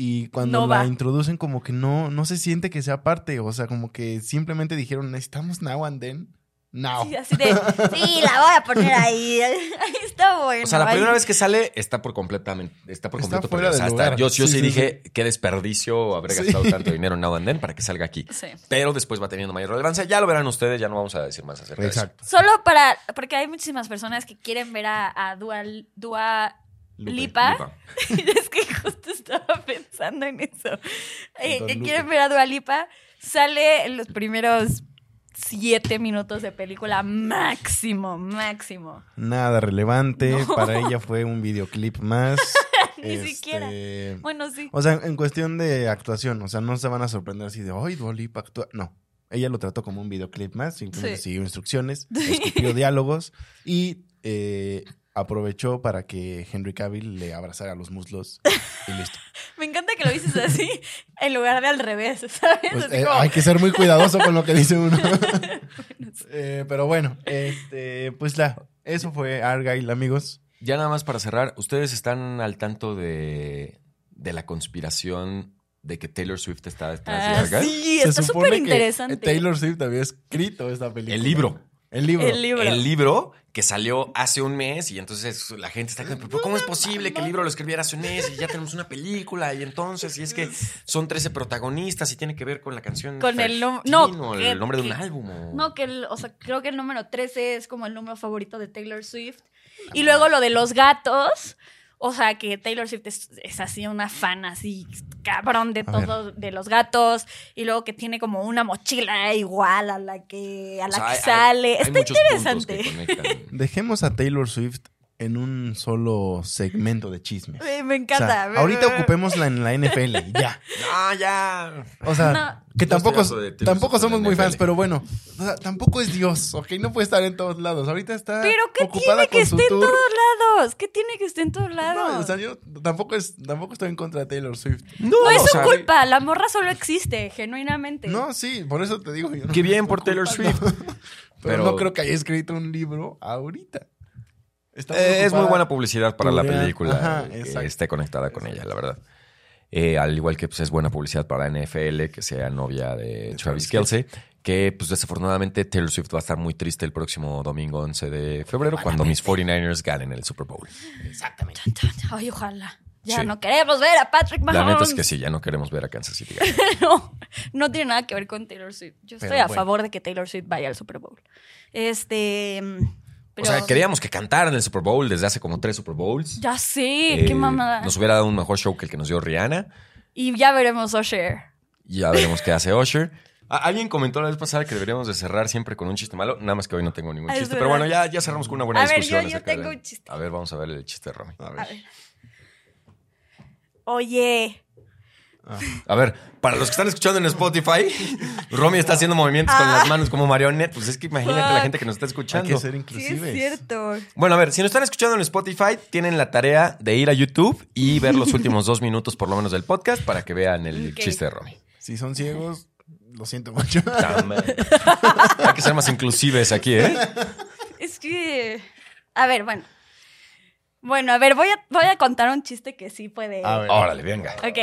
Speaker 2: Y cuando
Speaker 1: No
Speaker 2: la
Speaker 1: va.
Speaker 2: introducen, como que no, no se siente que sea parte. O sea, como que simplemente dijeron, necesitamos Now and Then. Now.
Speaker 1: Sí, así de, sí, la voy a poner ahí. Ahí está bueno.
Speaker 3: O sea, la
Speaker 1: ahí.
Speaker 3: primera vez que sale está por completamente, está por
Speaker 2: Está
Speaker 3: completo
Speaker 2: fuera
Speaker 3: perdida. O sea,
Speaker 2: del
Speaker 3: está- yo, yo sí,
Speaker 2: Sí, sí,
Speaker 3: dije qué desperdicio haber
Speaker 2: Sí.
Speaker 3: gastado tanto dinero en Now and Then para que salga aquí.
Speaker 1: Sí.
Speaker 3: Pero después va teniendo mayor relevancia. Ya lo verán ustedes, ya no vamos a decir más acerca de eso.
Speaker 2: Exacto.
Speaker 1: Solo para, porque hay muchísimas personas que quieren ver a, a Dua, Dua
Speaker 2: Lupe,
Speaker 1: Lipa.
Speaker 3: Lipa.
Speaker 1: es que justo estaba pensando en eso. Eh, quieren ver a Dua Lipa. Sale en los primeros siete minutos de película máximo, máximo.
Speaker 2: Nada relevante.
Speaker 1: No.
Speaker 2: Para ella fue un videoclip más.
Speaker 1: Ni
Speaker 2: Este,
Speaker 1: siquiera. Bueno, sí.
Speaker 2: O sea, en cuestión de actuación, o sea, no se van a sorprender así de, ¡ay, Dua Lipa actúa! No. Ella lo trató como un videoclip más, simplemente
Speaker 1: Sí.
Speaker 2: siguió instrucciones, escupió diálogos y eh, aprovechó para que Henry Cavill le abrazara los muslos y listo.
Speaker 1: Me encanta que lo dices así en lugar de al revés, ¿sabes?
Speaker 2: Pues, eh,
Speaker 1: como-
Speaker 2: hay que ser muy cuidadoso con lo que dice uno. Eh, pero bueno, este, pues la, eso fue Argyle, amigos.
Speaker 3: Ya nada más para cerrar, ¿ustedes están al tanto de, de la conspiración de que Taylor Swift está detrás de
Speaker 1: Ah,
Speaker 3: Argyle?
Speaker 1: sí,
Speaker 2: Se
Speaker 1: está súper interesante.
Speaker 2: Taylor Swift había escrito esta película.
Speaker 3: El libro.
Speaker 2: El libro.
Speaker 1: El libro.
Speaker 3: El libro que salió hace un mes y entonces la gente está como, "¿Pero ¿cómo es posible que el libro lo escribiera hace un mes y ya tenemos una película? Y entonces, y es que son 13 protagonistas y tiene que ver con la canción.
Speaker 1: Con el no,
Speaker 3: o
Speaker 1: que-
Speaker 3: el nombre de un
Speaker 1: que-
Speaker 3: álbum. o-
Speaker 1: No, que el, o sea, creo que el número 13 es como el número favorito de Taylor Swift. Y luego lo de los gatos. O sea, que Taylor Swift es, es así una fan así cabrón de todo, de los gatos. Y luego que tiene como una mochila igual a la que, a
Speaker 3: O
Speaker 1: la
Speaker 3: sea,
Speaker 1: que
Speaker 3: hay-
Speaker 1: sale.
Speaker 3: hay-
Speaker 1: Está interesante.
Speaker 2: Dejemos a Taylor Swift en un solo segmento de chismes.
Speaker 1: Me
Speaker 2: O sea,
Speaker 1: encanta.
Speaker 2: ahorita ocupémosla en la NFL, ya.
Speaker 3: No, ya.
Speaker 2: O sea,
Speaker 1: No.
Speaker 2: que tampoco, tampoco somos muy fans, pero bueno, o sea, tampoco es Dios, ¿ok? No puede estar en todos lados. Ahorita está
Speaker 1: Pero ¿qué
Speaker 2: ocupada
Speaker 1: tiene que esté en todos lados? ¿Qué tiene que esté en todos lados?
Speaker 2: No, o sea, yo tampoco, es, tampoco estoy en contra de Taylor Swift.
Speaker 3: No,
Speaker 1: No es
Speaker 3: o
Speaker 1: su
Speaker 3: sea,
Speaker 1: culpa, la morra solo existe, genuinamente.
Speaker 2: No, sí, por eso te digo. Yo no
Speaker 3: Qué bien por Taylor. Swift.
Speaker 2: Pero,
Speaker 3: Pero-
Speaker 2: no creo que haya escrito un libro ahorita.
Speaker 3: Eh, es muy buena publicidad para la película
Speaker 2: Ajá,
Speaker 3: que
Speaker 2: exacto.
Speaker 3: esté conectada con ella, la verdad. Eh, al igual que pues, es buena publicidad para NFL, que sea novia de Travis
Speaker 2: Travis
Speaker 3: Kelsey, que pues desafortunadamente Taylor Swift va a estar muy triste el próximo domingo 11 de febrero cuando mis 49ers ganen el Super Bowl.
Speaker 1: Ay, ojalá. Ya
Speaker 3: Sí.
Speaker 1: no queremos ver a Patrick Mahomes.
Speaker 3: La neta es que sí, ya no queremos ver a Kansas City
Speaker 1: no, no tiene nada que ver con Taylor Swift. Yo estoy a
Speaker 2: bueno.
Speaker 1: favor de que Taylor Swift vaya al Super Bowl. Este.
Speaker 3: O sea, queríamos que cantaran el Super Bowl desde hace como tres Super Bowls.
Speaker 1: Ya sé,
Speaker 3: Eh,
Speaker 1: qué mamada.
Speaker 3: Nos hubiera dado un mejor show que el que nos dio Rihanna.
Speaker 1: Y ya veremos Usher.
Speaker 3: Ya veremos qué hace Usher. Alguien comentó la vez pasada que deberíamos de cerrar siempre con un chiste malo. Nada más que hoy no tengo ningún
Speaker 1: Ah, Es
Speaker 3: chiste.
Speaker 1: verdad.
Speaker 3: Pero bueno, ya, ya cerramos con una buena
Speaker 1: A ver,
Speaker 3: discusión.
Speaker 1: yo- yo
Speaker 3: de-
Speaker 1: tengo un chiste.
Speaker 3: A ver, vamos a ver el chiste de Romy.
Speaker 2: A
Speaker 1: A
Speaker 2: ver.
Speaker 1: ver.
Speaker 3: A ver, para los que están escuchando en Spotify, Romy está haciendo movimientos con
Speaker 1: Ah.
Speaker 3: las manos como marionette. Pues es que imagínate la
Speaker 1: Fuck.
Speaker 3: gente que nos está
Speaker 2: Hay
Speaker 3: escuchando.
Speaker 2: que ser
Speaker 1: sí
Speaker 2: inclusives.
Speaker 1: es cierto.
Speaker 3: Bueno, a ver, si nos están escuchando en Spotify, tienen la tarea de ir a YouTube y ver los últimos dos minutos por lo menos del podcast para que vean el chiste de Romy.
Speaker 2: Si son ciegos, lo siento mucho.
Speaker 3: Hay que ser más inclusives aquí, ¿eh?
Speaker 1: Es que. A ver, bueno. Bueno, a ver, voy a, voy a contar un chiste que sí puede.
Speaker 2: A ver.
Speaker 3: Órale, venga.
Speaker 1: Ok.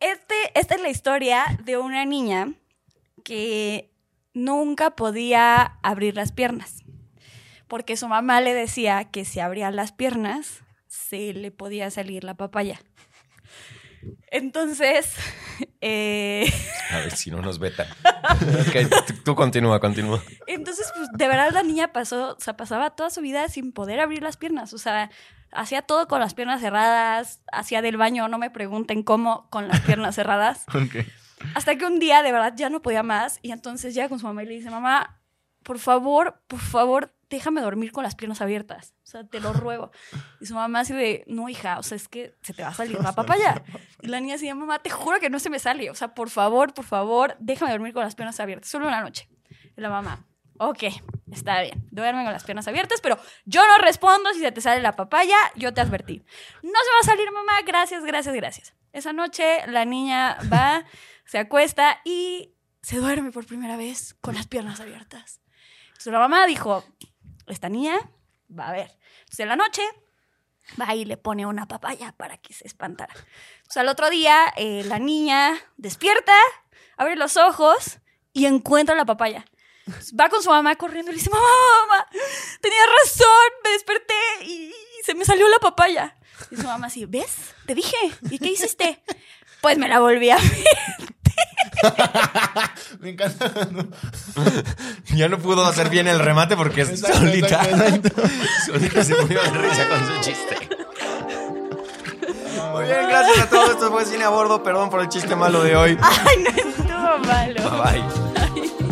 Speaker 1: Este, esta es la historia de una niña que nunca podía abrir las piernas. Porque su mamá le decía que si abría las piernas, se le podía salir la papaya. Entonces, eh,
Speaker 3: A ver si no nos vetan. Ok, tú- tú continúa, continúa.
Speaker 1: entonces, pues, de verdad la niña pasó, o sea, pasaba toda su vida sin poder abrir las piernas. O sea, hacía todo con las piernas cerradas, hacía del baño, no me pregunten cómo, con las piernas cerradas.
Speaker 2: Ok.
Speaker 1: Hasta que un día de verdad ya no podía más y entonces ya con su mamá y le dice, mamá, por favor, por favor, déjame dormir con las piernas abiertas. O sea, te lo ruego. Y su mamá así de, no, hija, o sea, es que se te va a salir la papaya. Y la niña así, mamá, te juro que no se me sale. O sea, por favor, por favor, déjame dormir con las piernas abiertas. Solo una noche. Y la mamá, ok, está bien, duerme con las piernas abiertas, pero yo no respondo si se te sale la papaya, yo te advertí. No se va a salir, mamá, gracias, gracias, gracias. Esa noche la niña va, se acuesta y se duerme por primera vez con las piernas abiertas. Entonces la mamá dijo, esta niña va a ver. Entonces en la noche va y le pone una papaya para que se espantara. Entonces al otro día eh, la niña despierta, abre los ojos y encuentra la papaya. Va con su mamá corriendo y le dice, mamá, mamá, tenía razón, me desperté y se me salió la papaya. Y su mamá así, ¿ves? Te dije. ¿Y qué hiciste? Pues me la volví a ver.
Speaker 2: Me encanta.
Speaker 3: Ya no pudo hacer bien el remate porque es
Speaker 2: Exacto,
Speaker 3: solita,
Speaker 2: exacto, exacto.
Speaker 3: solita se murió de risa con su chiste. Muy bien, gracias a todos. Esto fue Cine a Bordo. Perdón por el chiste malo de hoy.
Speaker 1: Ay, no estuvo malo.
Speaker 3: Bye bye.